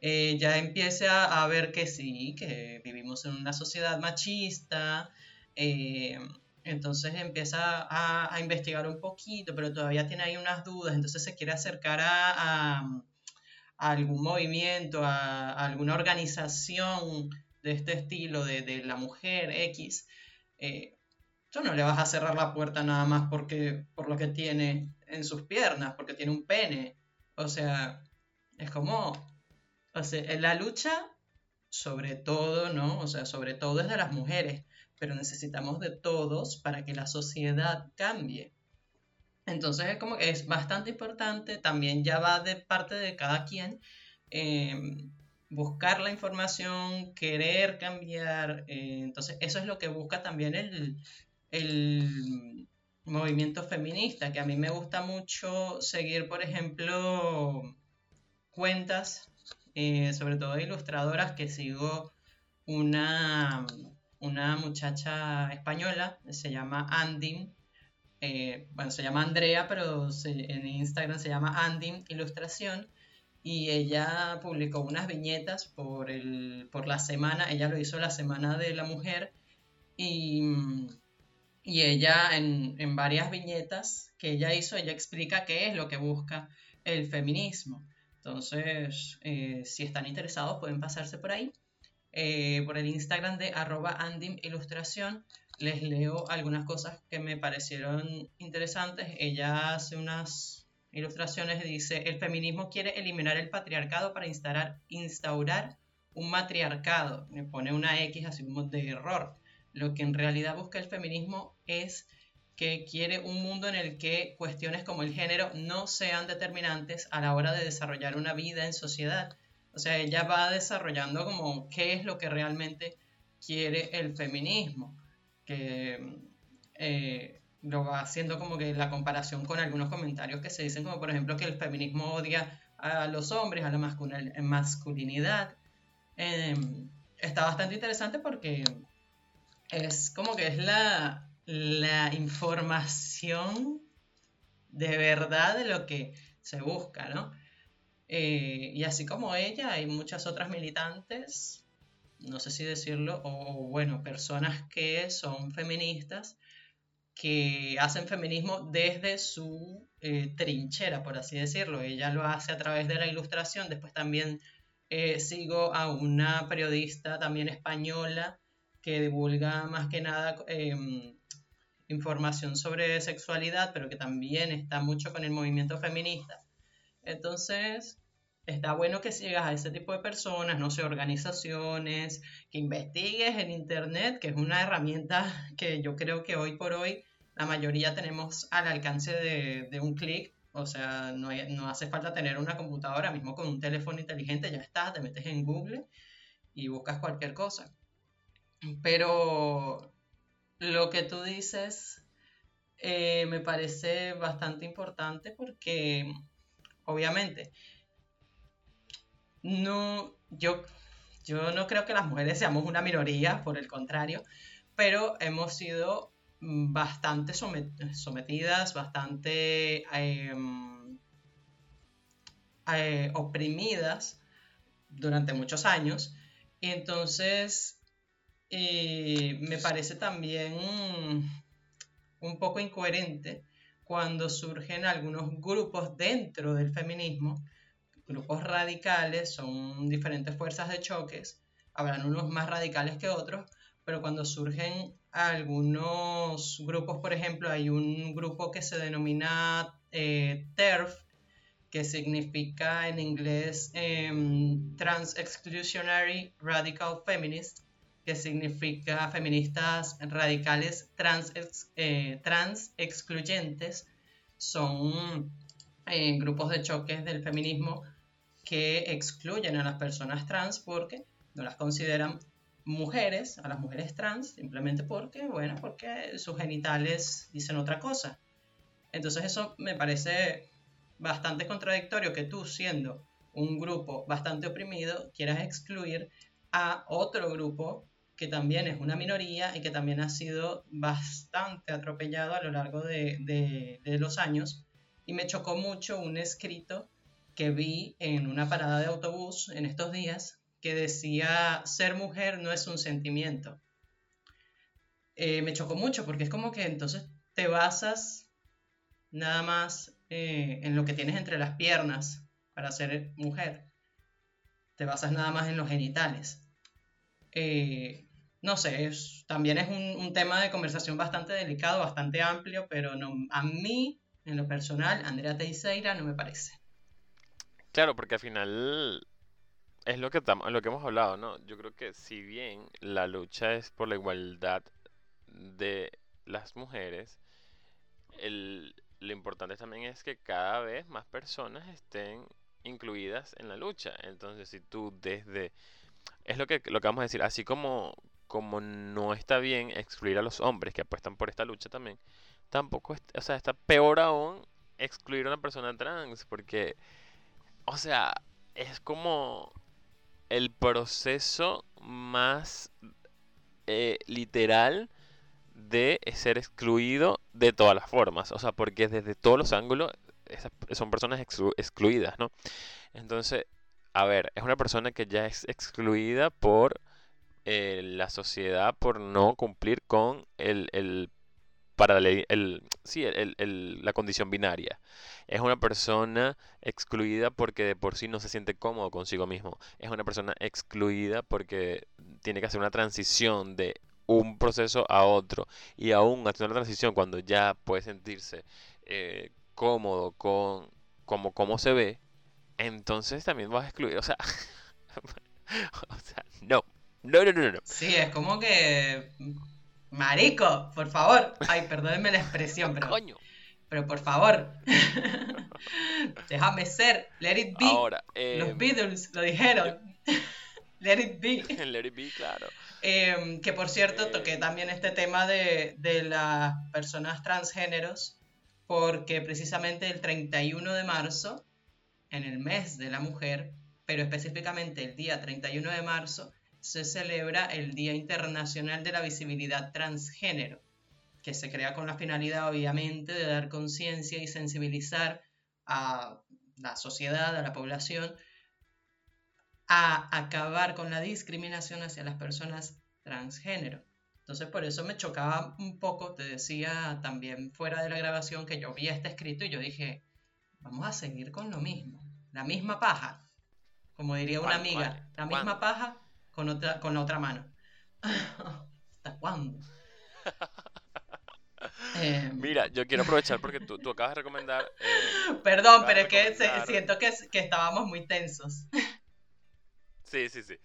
Speaker 1: eh, ya empiece a, ver que sí, que vivimos en una sociedad machista, eh, entonces empieza a, investigar un poquito, pero todavía tiene ahí unas dudas, entonces se quiere acercar a, algún movimiento, a alguna organización de este estilo de, la mujer X, eh, tú no le vas a cerrar la puerta nada más porque, por lo que tiene en sus piernas, porque tiene un pene. O sea, es como, o sea, la lucha sobre todo, ¿no? O sea, sobre todo es de las mujeres, pero necesitamos de todos para que la sociedad cambie. Entonces es como que es bastante importante, también ya va de parte de cada quien, eh, buscar la información, querer cambiar. Eh, entonces, eso es lo que busca también el, movimiento feminista, que a mí me gusta mucho seguir, por ejemplo, cuentas, eh, sobre todo ilustradoras, que sigo una, una muchacha española, se llama Andim. Eh, bueno, se llama Andrea, pero en Instagram se llama Andim Ilustración y ella publicó unas viñetas por, el, por la semana, ella lo hizo la Semana de la Mujer y, y ella en, en, varias viñetas que ella hizo, ella explica qué es lo que busca el feminismo. Entonces, eh, si están interesados pueden pasarse por ahí. Eh, por el Instagram de arroba andim ilustración les leo algunas cosas que me parecieron interesantes. Ella hace unas ilustraciones dice, el feminismo quiere eliminar el patriarcado para instaurar, instaurar un matriarcado. Me pone una X así de error. Lo que en realidad busca el feminismo es que quiere un mundo en el que cuestiones como el género no sean determinantes a la hora de desarrollar una vida en sociedad. O sea, ella va desarrollando como qué es lo que realmente quiere el feminismo. Que eh, lo va haciendo como que la comparación con algunos comentarios que se dicen, como por ejemplo que el feminismo odia a los hombres, a la masculinidad. Em, está bastante interesante porque es como que es la, la información de verdad de lo que se busca, ¿no? Eh, y así como ella, hay muchas otras militantes, no sé si decirlo, o bueno, personas que son feministas, que hacen feminismo desde su eh, trinchera, por así decirlo. Ella lo hace a través de la ilustración, después también eh, sigo a una periodista también española que divulga más que nada em, información sobre sexualidad, pero que también está mucho con el movimiento feminista. Entonces, está bueno que sigas a ese tipo de personas, no sé, organizaciones, que investigues en Internet, que es una herramienta que yo creo que hoy por hoy la mayoría tenemos al alcance de, un clic. O sea, no, hace falta tener una computadora, mismo con un teléfono inteligente ya está, te metes en Google y buscas cualquier cosa. Pero lo que tú dices eh, me parece bastante importante porque obviamente, no, yo, yo no creo que las mujeres seamos una minoría, por el contrario, pero hemos sido bastante sometidas, bastante em, eh, oprimidas durante muchos años. Y entonces eh, me parece también un poco incoherente cuando surgen algunos grupos dentro del feminismo, grupos radicales, son diferentes fuerzas de choques, habrán unos más radicales que otros, pero cuando surgen algunos grupos, por ejemplo, hay un grupo que se denomina eh, TERF, que significa en inglés em, Trans Exclusionary Radical Feminist, que significa feministas radicales trans, eh, trans excluyentes, son eh, grupos de choques del feminismo que excluyen a las personas trans porque no las consideran mujeres, a las mujeres trans, simplemente porque, bueno, porque sus genitales dicen otra cosa. Entonces eso me parece bastante contradictorio que tú, siendo un grupo bastante oprimido, quieras excluir a otro grupo que también es una minoría y que también ha sido bastante atropellado a lo largo de, los años. Y me chocó mucho un escrito que vi en una parada de autobús en estos días que decía, ser mujer no es un sentimiento. Eh, me chocó mucho porque es como que entonces te basas nada más eh, en lo que tienes entre las piernas para ser mujer. Te basas nada más en los genitales. Eh, no sé, también es un, tema de conversación bastante delicado, bastante amplio, pero no, a mí, en lo personal, Andrea Teixeira no me parece.
Speaker 2: Claro, porque al final es lo que, lo que hemos hablado, ¿no? Yo creo que si bien la lucha es por la igualdad de las mujeres, lo importante también es que cada vez más personas estén incluidas en la lucha. Entonces, si tú desde... Es lo que, lo que vamos a decir, así como, como no está bien excluir a los hombres que apuestan por esta lucha también, tampoco, o sea, está peor aún excluir a una persona trans, porque, o sea, es como el proceso más eh, literal de ser excluido de todas las formas, o sea, porque desde todos los ángulos son personas excluidas, ¿no? Entonces, a ver, es una persona que ya es excluida por eh, la sociedad por no cumplir con el, el para el, sí, el, la condición binaria. Es una persona excluida porque de por sí no se siente cómodo consigo mismo. Es una persona excluida porque tiene que hacer una transición de un proceso a otro. Y aún haciendo la transición cuando ya puede sentirse eh, cómodo con como, como se ve, entonces también vas a excluir. O sea, o sea no. No, no, no, no.
Speaker 1: Sí, es como que. Marico, por favor. Ay, perdónenme la expresión, pero.
Speaker 2: Coño.
Speaker 1: Pero por favor. Déjame ser. Let it be.
Speaker 2: Ahora,
Speaker 1: Los em, Beatles lo dijeron. Let it be.
Speaker 2: Let it be, claro.
Speaker 1: Em, que por cierto, toqué también este tema de, de las personas transgéneros, porque precisamente el 31 de marzo en el mes de la mujer, pero específicamente el día 31 de marzo, se celebra el Día Internacional de la Visibilidad Transgénero, que se crea con la finalidad, obviamente, de dar conciencia y sensibilizar a la sociedad, a la población, a acabar con la discriminación hacia las personas transgénero. Entonces por eso me chocaba un poco, te decía también fuera de la grabación que yo vi este escrito y yo dije, vamos a seguir con lo mismo, la misma paja, como diría una amiga, la misma paja con otra, con la otra mano. ¿Hasta cuándo?
Speaker 2: Em. Mira, yo quiero aprovechar porque tú, tú acabas de recomendar...
Speaker 1: Eh, Perdón, pero es que siento que, que estábamos muy tensos.
Speaker 2: Sí, sí, sí.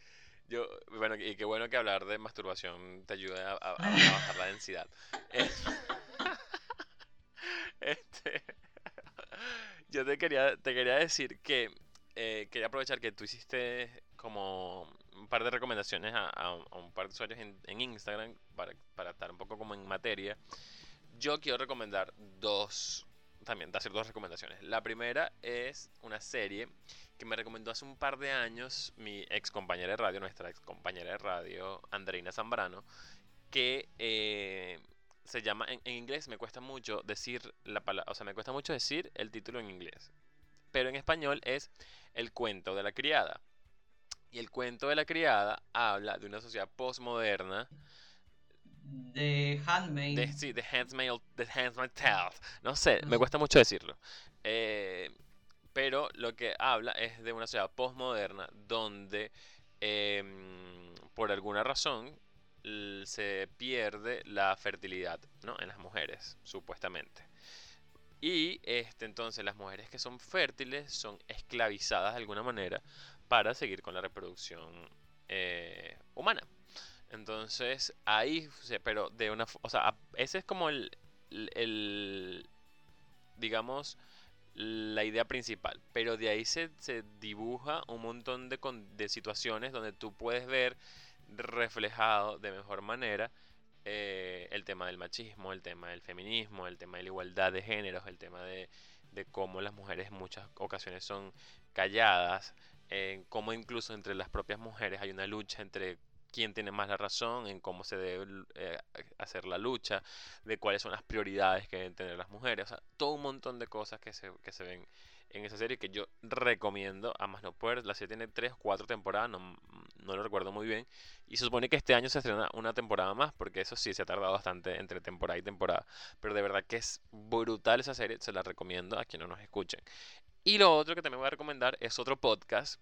Speaker 2: Yo, bueno, y qué bueno que hablar de masturbación te ayude a, bajar la densidad. Este, yo te quería, te quería decir que eh, quería aprovechar que tú hiciste como un par de recomendaciones a, un par de usuarios en, Instagram para, para, estar un poco como en materia. Yo quiero recomendar dos, también hacer dos recomendaciones. La primera es una serie que me recomendó hace un par de años mi ex compañera de radio, nuestra ex compañera de radio, Andreina Zambrano, que eh, se llama, en, inglés me cuesta mucho decir la palabra, o sea, me cuesta mucho decir el título en inglés, pero en español es El cuento de la criada. Y el cuento de la criada habla de una sociedad postmoderna.
Speaker 1: De Handmaid.
Speaker 2: sí, de Handmaid, de Handmaid Tale. No sé, me cuesta mucho decirlo. Eh, pero lo que habla es de una sociedad postmoderna donde em, por alguna razón se pierde la fertilidad ¿no? en las mujeres, supuestamente. Y este, entonces las mujeres que son fértiles son esclavizadas de alguna manera para seguir con la reproducción eh, humana. Entonces ahí, pero de una, o sea, ese es como el, digamos, la idea principal. Pero de ahí se, se dibuja un montón de, de, situaciones donde tú puedes ver reflejado de mejor manera eh, el tema del machismo, el tema del feminismo, el tema de la igualdad de géneros, el tema de, de cómo las mujeres en muchas ocasiones son calladas, en cómo incluso entre las propias mujeres hay una lucha entre quién tiene más la razón, en cómo se debe eh, hacer la lucha, de cuáles son las prioridades que deben tener las mujeres, o sea, todo un montón de cosas que se, que se ven en esa serie que yo recomiendo a más no poder. La serie tiene 3 4 temporadas, no, no, lo recuerdo muy bien. Y supone que este año se estrena una temporada más, porque eso sí se ha tardado bastante entre temporada y temporada. Pero de verdad que es brutal esa serie, se la recomiendo a quienes no nos escuchen. Y lo otro que también voy a recomendar es otro podcast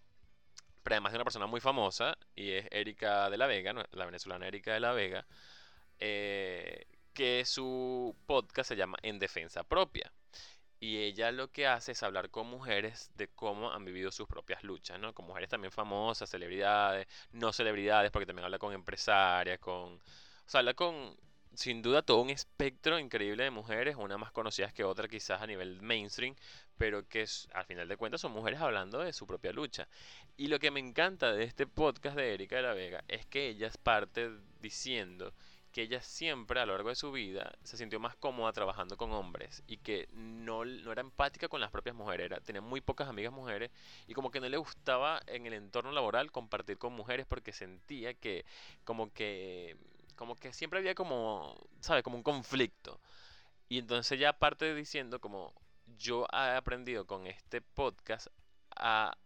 Speaker 2: pero además de una persona muy famosa, y es Erika de la Vega, la venezolana Erika de la Vega, eh, que su podcast se llama En Defensa Propia. Y ella lo que hace es hablar con mujeres de cómo han vivido sus propias luchas, ¿no? Con mujeres también famosas, celebridades, no celebridades, porque también habla con empresarias, con... O sea, habla con sin duda todo un espectro increíble de mujeres, una más conocidas que otra quizás a nivel mainstream, pero que al final de cuentas son mujeres hablando de su propia lucha. Y lo que me encanta de este podcast de Erika de la Vega es que ella es parte diciendo que ella siempre a lo largo de su vida se sintió más cómoda trabajando con hombres y que no, no era empática con las propias mujeres, era, tenía muy pocas amigas mujeres y como que no le gustaba en el entorno laboral compartir con mujeres porque sentía que como que como que siempre había como, ¿sabes? Como un conflicto. Y entonces ya aparte diciendo como yo he aprendido con este podcast a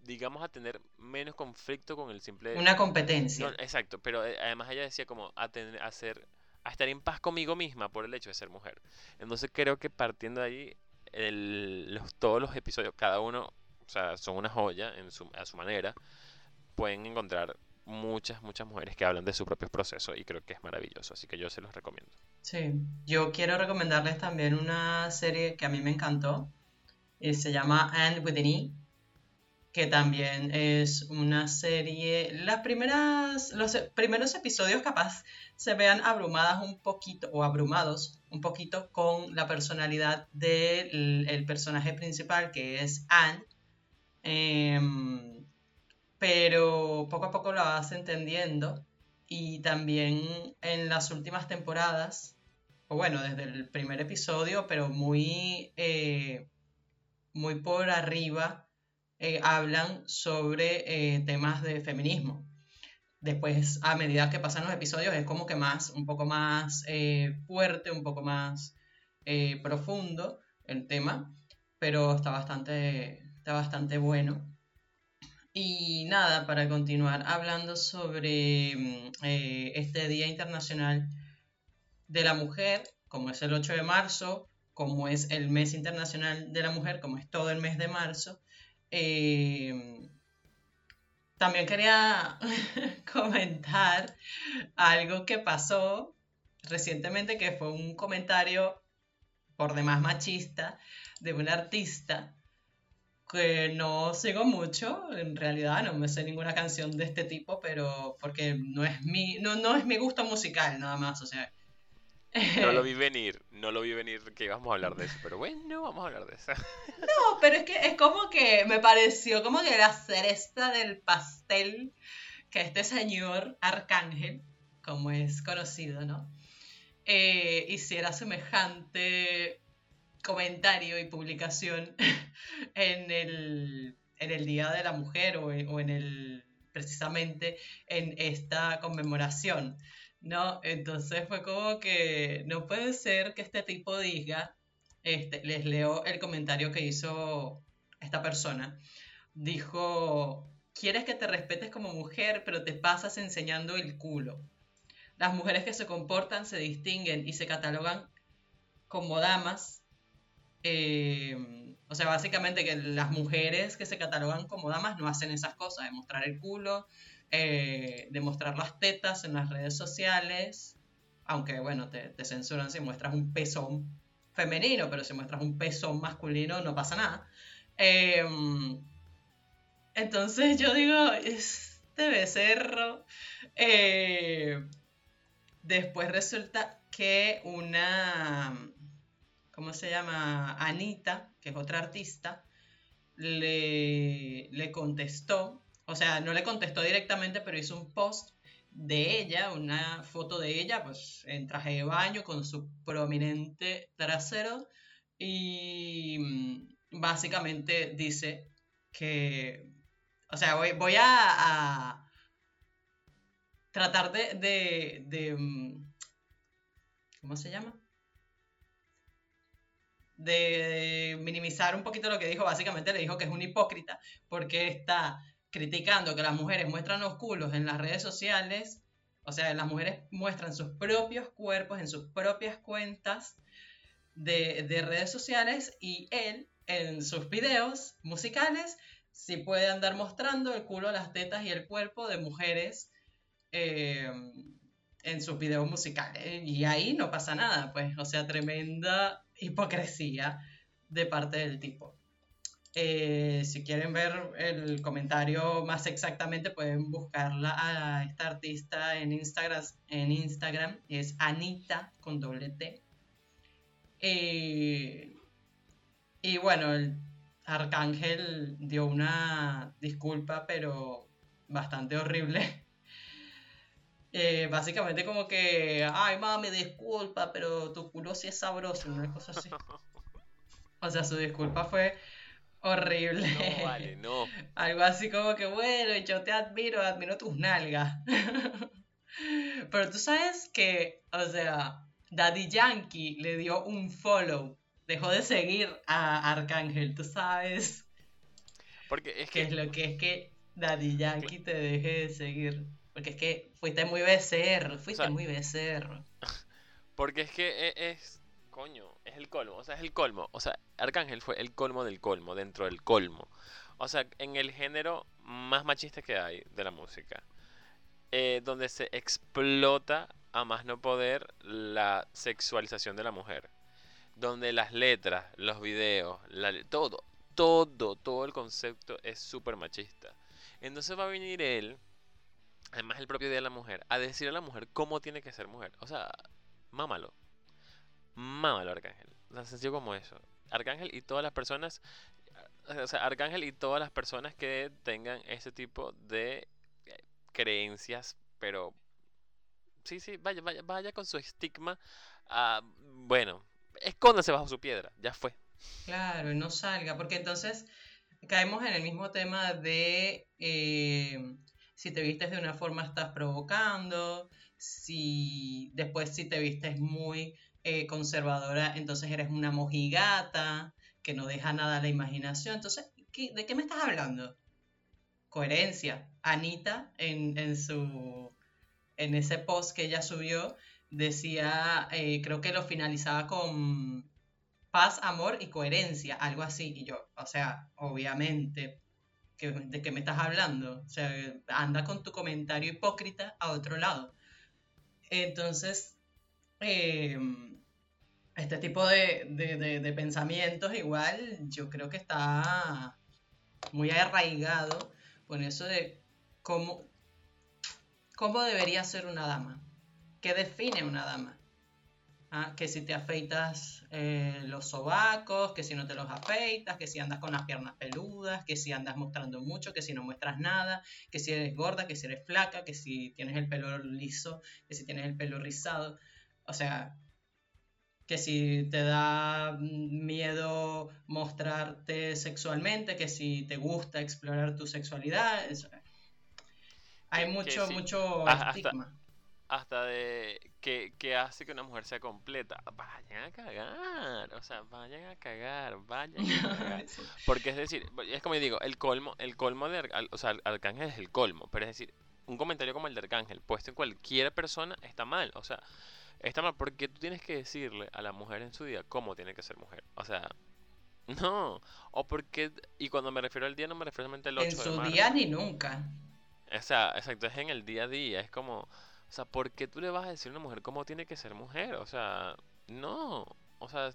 Speaker 2: digamos a tener menos conflicto con el simple
Speaker 1: una competencia.
Speaker 2: Exacto pero eh, además ella decía como a tener a ser a estar en paz conmigo misma por el hecho de ser mujer. Entonces creo que partiendo de ahí los, todos los episodios cada uno o sea son una joya en su, a su manera pueden encontrar muchas, muchas mujeres que hablan de su propio proceso y creo que es maravilloso, así que yo se los recomiendo.
Speaker 1: Sí, yo quiero recomendarles también una serie que a mí me encantó, y se llama And with an E, que también es una serie, las primeras, los primeros episodios capaz se vean abrumadas un poquito, o abrumados un poquito con la personalidad del personaje principal, que es Anne. Em, pero poco a poco lo vas entendiendo y también en las últimas temporadas, o bueno, desde el primer episodio, pero muy, eh, muy por arriba eh, hablan sobre eh, temas de feminismo. Después, a medida que pasan los episodios, es como que más, un poco más eh, fuerte, un poco más profundo el tema, pero está bastante, está bastante bueno. Y nada, para continuar hablando sobre mm, este Día Internacional de la Mujer, como es el 8 de marzo, como es el mes internacional de la mujer, como es todo el mes de marzo, eh, también quería comentar algo que pasó recientemente, que fue un comentario por demás machista de un artista que no sigo mucho, en realidad no me sé ninguna canción de este tipo, pero porque no es mi, no, no es mi gusto musical nada más, o sea,
Speaker 2: no lo vi venir, no lo vi venir que íbamos a hablar de eso, pero bueno, vamos a hablar de eso.
Speaker 1: No, pero es que es como que me pareció como que la cereza del pastel que este señor Arcángel, como es conocido, ¿no? Eh, hiciera semejante comentario y publicación en el, en el Día de la Mujer o en el precisamente en esta conmemoración. ¿no? Entonces fue como que no puede ser que este tipo diga, este, les leo el comentario que hizo esta persona. Dijo, quieres que te respetes como mujer, pero te pasas enseñando el culo. Las mujeres que se comportan se distinguen y se catalogan como damas. Eh, o sea, básicamente que las mujeres que se catalogan como damas no hacen esas cosas, de mostrar el culo, eh, de mostrar las tetas en las redes sociales, aunque bueno, te, censuran si muestras un pezón femenino, pero si muestras un pezón masculino no pasa nada. Em, entonces yo digo, este becerro. Eh, después resulta que una, ¿cómo se llama? Anita, que es otra artista, le, contestó o sea, no le contestó directamente, pero hizo un post de ella, una foto de ella, pues en traje de baño con su prominente trasero y mm, básicamente dice que, o sea, voy, voy a, tratar de, de, de, mm, ¿cómo se llama? De minimizar un poquito lo que dijo, básicamente le dijo que es un hipócrita porque está criticando que las mujeres muestran los culos en las redes sociales, o sea, las mujeres muestran sus propios cuerpos en sus propias cuentas de, redes sociales y él en sus videos musicales sí puede andar mostrando el culo, las tetas y el cuerpo de mujeres eh, en sus videos musicales. Y ahí no pasa nada, pues, o sea, tremenda hipocresía de parte del tipo. Eh, si quieren ver el comentario más exactamente, pueden buscarla a esta artista en Instagram. En Instagram es Anita con doble T. Eh, y bueno, el Arcángel dio una disculpa, pero bastante horrible. Eh, básicamente como que, ay mami, disculpa, pero tu culo sí es sabroso, una cosa así. O sea, su disculpa fue Horrible.
Speaker 2: No, vale, no.
Speaker 1: Algo así como que, bueno, yo te admiro, admiro tus nalgas. Pero tú sabes que, o sea, Daddy Yankee le dio un follow. Dejó de seguir a Arcángel, tú sabes.
Speaker 2: Porque es
Speaker 1: que. es lo que es que Daddy Yankee te deje de seguir? Porque es que fuiste muy becerro, fuiste muy becerro.
Speaker 2: Porque es que e, es, coño, es el colmo, o sea, es el colmo. O sea, Arcángel fue el colmo del colmo, dentro del colmo. O sea, en el género más machista que hay de la música. Eh, donde se explota a más no poder la sexualización de la mujer. Donde las letras, los videos, todo, todo, todo el concepto es súper machista. Entonces va a venir él, además el propio día de la mujer, a decir a la mujer cómo tiene que ser mujer. O sea, mámalo. Mámalo, Arcángel. Tan sencillo como eso. Arcángel y todas las personas, o sea, Arcángel y todas las personas que tengan ese tipo de eh, creencias, pero sí, sí, vaya, vaya, vaya con su estigma. bueno, escóndase bajo su piedra, ya fue,
Speaker 1: Claro, no salga, porque entonces caemos en el mismo tema de eh, si te vistes de una forma estás provocando, si después si te vistes muy eh, conservadora, entonces eres una mojigata que no deja nada a la imaginación. Entonces, ¿de qué me estás hablando? Coherencia. Anita en, en su en ese post que ella subió decía, eh, creo que lo finalizaba con paz, amor y coherencia, algo así. Y yo, o sea, obviamente, ¿de qué me estás hablando? O sea, anda con tu comentario hipócrita a otro lado. Entonces, em, este tipo de, de, pensamientos igual yo creo que está muy arraigado con eso de cómo, cómo debería ser una dama. ¿Qué define una dama? Ah, que si te afeitas eh, los sobacos, que si no te los afeitas, que si andas con las piernas peludas, que si andas mostrando mucho, que si no muestras nada, que si eres gorda, que si eres flaca, que si tienes el pelo liso, que si tienes el pelo rizado. O sea, que si te da miedo mostrarte sexualmente, que si te gusta explorar tu sexualidad. Hay mucho, mucho estigma
Speaker 2: hasta de que, que, hace que una mujer sea completa. Vayan a cagar, o sea, vayan a cagar, vayan a cagar. Porque es decir, es como yo digo, el colmo, el colmo de, o sea, Arcángel es el colmo, pero es decir, un comentario como el de Arcángel puesto en cualquier persona está mal, o sea, está mal porque tú tienes que decirle a la mujer en su día cómo tiene que ser mujer, o sea, no, o porque, y cuando me refiero al día no me refiero solamente al 8
Speaker 1: En su día ni nunca.
Speaker 2: O sea, exacto, es en el día a día, es como o sea, ¿por qué tú le vas a decir a una mujer cómo tiene que ser mujer? O sea, no. O sea,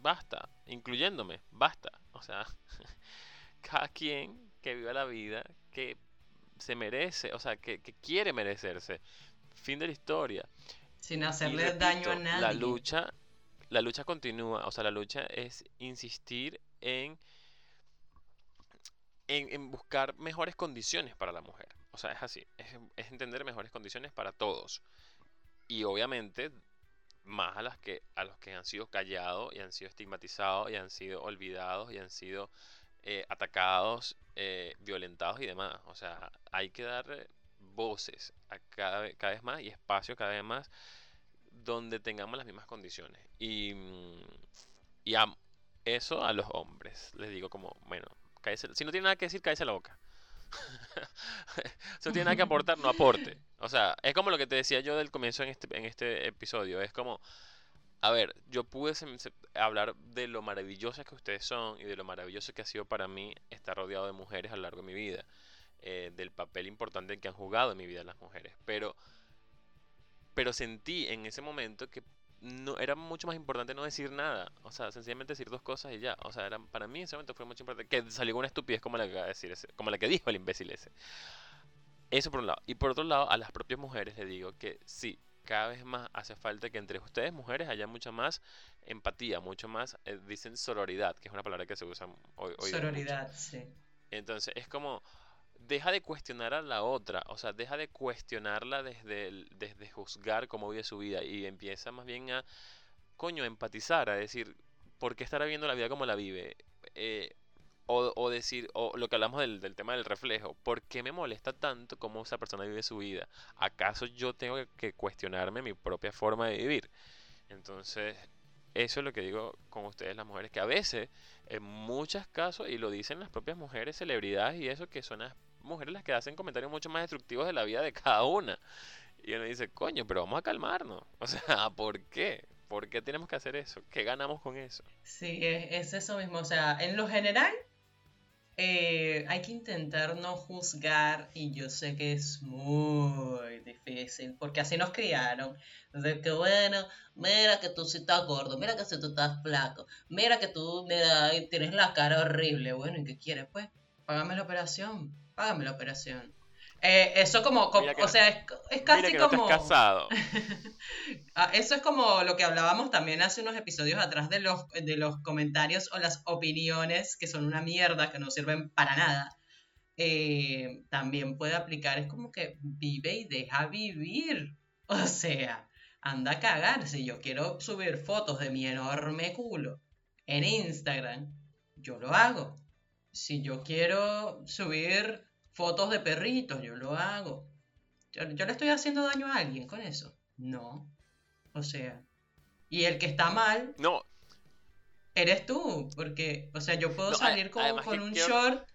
Speaker 2: basta. Incluyéndome, basta. O sea, cada quien que viva la vida que se merece, o sea, que, quiere merecerse. Fin de la historia.
Speaker 1: Sin hacerle daño a nadie.
Speaker 2: La lucha, la lucha continúa. O sea, la lucha es insistir en, en, en buscar mejores condiciones para la mujer. O sea, es así, es, entender mejores condiciones para todos. Y obviamente, más a, las que, a los que han sido callados y han sido estigmatizados y han sido olvidados y han sido eh, atacados, eh, violentados y demás. O sea, hay que dar voces a cada, cada vez más y espacio cada vez más donde tengamos las mismas condiciones. Y, y a, eso a los hombres. Les digo como, bueno, si no tiene nada que decir, cállese la boca. Eso tiene que aportar, no aporte. O sea, es como lo que te decía yo del comienzo en este, en este episodio. Es como, a ver, yo pude hablar de lo maravillosa que ustedes son y de lo maravilloso que ha sido para mí estar rodeado de mujeres a lo largo de mi vida. Eh, del papel importante que han jugado en mi vida las mujeres. Pero, pero sentí en ese momento que no era mucho más importante no decir nada. O sea, sencillamente decir dos cosas y ya. O sea, era, para mí en ese momento fue mucho importante que salió una estupidez como la que acaba de decir ese, como la que dijo el imbécil ese. Eso por un lado. Y por otro lado, a las propias mujeres les digo que sí, cada vez más hace falta que entre ustedes, mujeres, haya mucha más empatía, mucho más, eh, dicen sororidad, que es una palabra que se usa hoy. hoy
Speaker 1: sororidad, sí.
Speaker 2: Entonces, es como deja de cuestionar a la otra, o sea, deja de cuestionarla desde, desde juzgar cómo vive su vida y empieza más bien a, coño, empatizar, a decir, ¿por qué estará viendo la vida como la vive? Eh, o, o, decir, o lo que hablamos del, del, tema del reflejo, ¿por qué me molesta tanto cómo esa persona vive su vida? ¿Acaso yo tengo que cuestionarme mi propia forma de vivir? Entonces, eso es lo que digo con ustedes las mujeres, que a veces, en muchos casos, y lo dicen las propias mujeres, celebridades y eso, que son mujeres las que hacen comentarios mucho más destructivos de la vida de cada una. Y uno dice, coño, pero vamos a calmarnos. O sea, ¿por qué? ¿Por qué tenemos que hacer eso? ¿Qué ganamos con eso?
Speaker 1: Sí, es, eso mismo. O sea, en lo general, eh, hay que intentar no juzgar y yo sé que es muy difícil porque así nos criaron. De que bueno, mira que tú sí estás gordo, mira que si tú estás flaco, mira que tú mira, tienes la cara horrible. Bueno, ¿y qué quieres? Pues, págame la operación págame la operación. Eh, eso como, o sea, es, casi como...
Speaker 2: casado.
Speaker 1: Ah, eso es como lo que hablábamos también hace unos episodios atrás de los, de los comentarios o las opiniones que son una mierda, que no sirven para nada. Eh, también puede aplicar, es como que vive y deja vivir. O sea, anda a cagar. Si yo quiero subir fotos de mi enorme culo en Instagram, yo lo hago. Si yo quiero subir fotos de perritos, yo lo hago. ¿Yo, le estoy haciendo daño a alguien con eso? No. O sea, y el que está mal.
Speaker 2: No.
Speaker 1: Eres tú, porque, o sea, yo puedo salir con, un short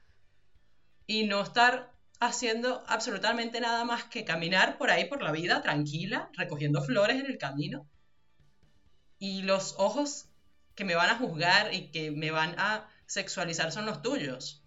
Speaker 1: y no estar haciendo absolutamente nada más que caminar por ahí por la vida tranquila, recogiendo flores en el camino. Y los ojos que me van a juzgar y que me van a sexualizar son los tuyos.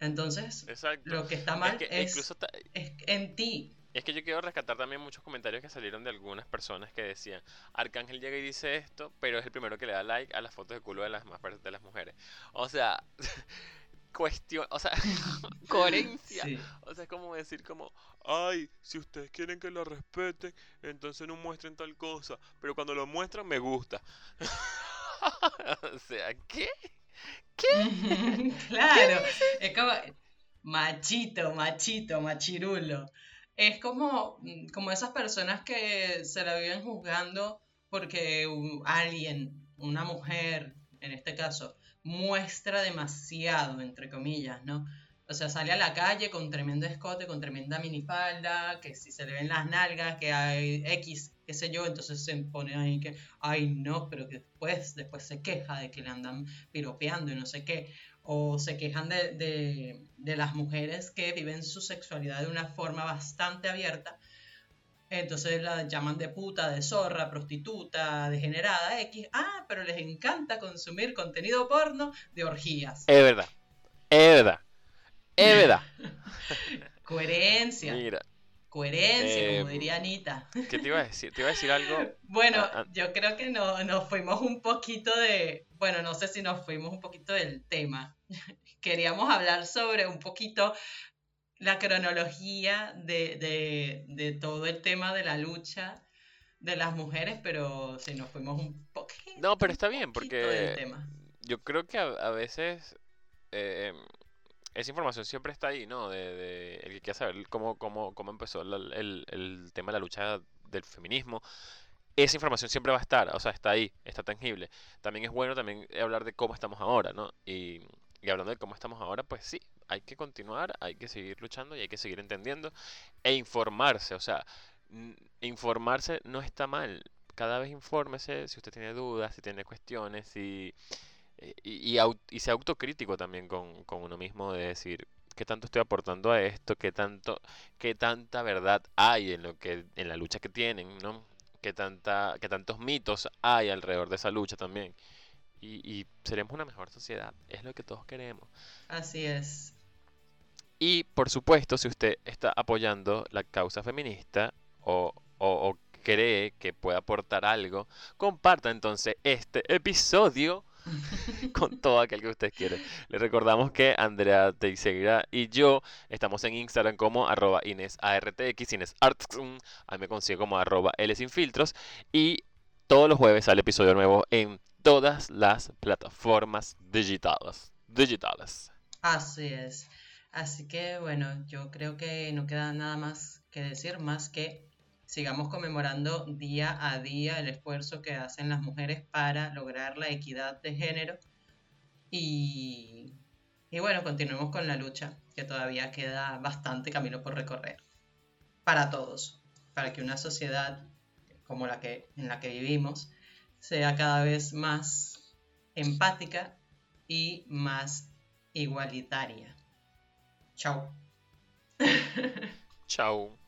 Speaker 1: Entonces, lo que está mal es, en ti.
Speaker 2: Es que yo quiero rescatar también muchos comentarios que salieron de algunas personas que decían, Arcángel llega y dice esto, pero es el primero que le da like a las fotos de culo de las, de las mujeres. O sea, cuestión, o sea, coherencia. O sea, es como decir como, ay, si ustedes quieren que lo respeten, entonces no muestren tal cosa, pero cuando lo muestran me gusta. o sea, ¿qué?
Speaker 1: ¿Qué? claro, es como machito, machito, machirulo. Es como, mm, como esas personas que se la viven juzgando porque alguien, una mujer, en este caso, muestra demasiado, entre comillas, ¿no? O sea, sale a la calle con tremendo escote, con tremenda minifalda, que si se le ven las nalgas, que hay X, qué sé yo, entonces se pone ahí que, ay no, pero que después, después se queja de que le andan piropeando y no sé qué. O se quejan de, de, de las mujeres que viven su sexualidad de una forma bastante abierta. Entonces la llaman de puta, de zorra, prostituta, degenerada, X. Ah, pero les encanta consumir contenido porno de orgías.
Speaker 2: Es verdad. Es verdad. Es verdad.
Speaker 1: Coherencia. Mira. Coherencia, como em, diría Anita.
Speaker 2: ¿Qué te iba a decir? Te iba a decir algo.
Speaker 1: Bueno, ah, ah. yo creo que no, nos fuimos un poquito de. Bueno, no sé si nos fuimos un poquito del tema. Queríamos hablar sobre un poquito la cronología de, de, todo el tema de la lucha de las mujeres, pero si nos fuimos un poquito.
Speaker 2: No, pero está bien, porque yo creo que a, veces eh, esa información siempre está ahí, ¿no? De, el que quiera saber cómo, cómo, cómo empezó el, el, tema de la lucha del feminismo. Esa información siempre va a estar, o sea, está ahí, está tangible. También es bueno también hablar de cómo estamos ahora, ¿no? Y, y hablando de cómo estamos ahora, pues sí, hay que continuar, hay que seguir luchando y hay que seguir entendiendo e informarse, o sea, informarse no está mal. Cada vez infórmese si usted tiene dudas, si tiene cuestiones, si y, y, sea autocrítico también con, uno mismo de decir qué tanto estoy aportando a esto, qué tanto, qué tanta verdad hay en lo que, en la lucha que tienen, ¿no? Qué tanta, qué tantos mitos hay alrededor de esa lucha también. Y, y seremos una mejor sociedad, es lo que todos queremos.
Speaker 1: Así es.
Speaker 2: Y por supuesto, si usted está apoyando la causa feminista o, o, o cree que puede aportar algo, comparta entonces este episodio con todo aquel que usted quiere. Le recordamos que Andrea Teixeira y yo estamos en Instagram como arroba InesARTX, InesArtx, ahí me consigo como arroba L sin filtros y todos los jueves sale episodio nuevo en todas las plataformas digitales. digitales.
Speaker 1: Así es. Así que bueno, yo creo que no queda nada más que decir más que sigamos conmemorando día a día el esfuerzo que hacen las mujeres para lograr la equidad de género y, bueno, continuemos con la lucha, que todavía queda bastante camino por recorrer para todos, para que una sociedad como la que en la que vivimos sea cada vez más empática y más igualitaria. Chao.
Speaker 2: Chao.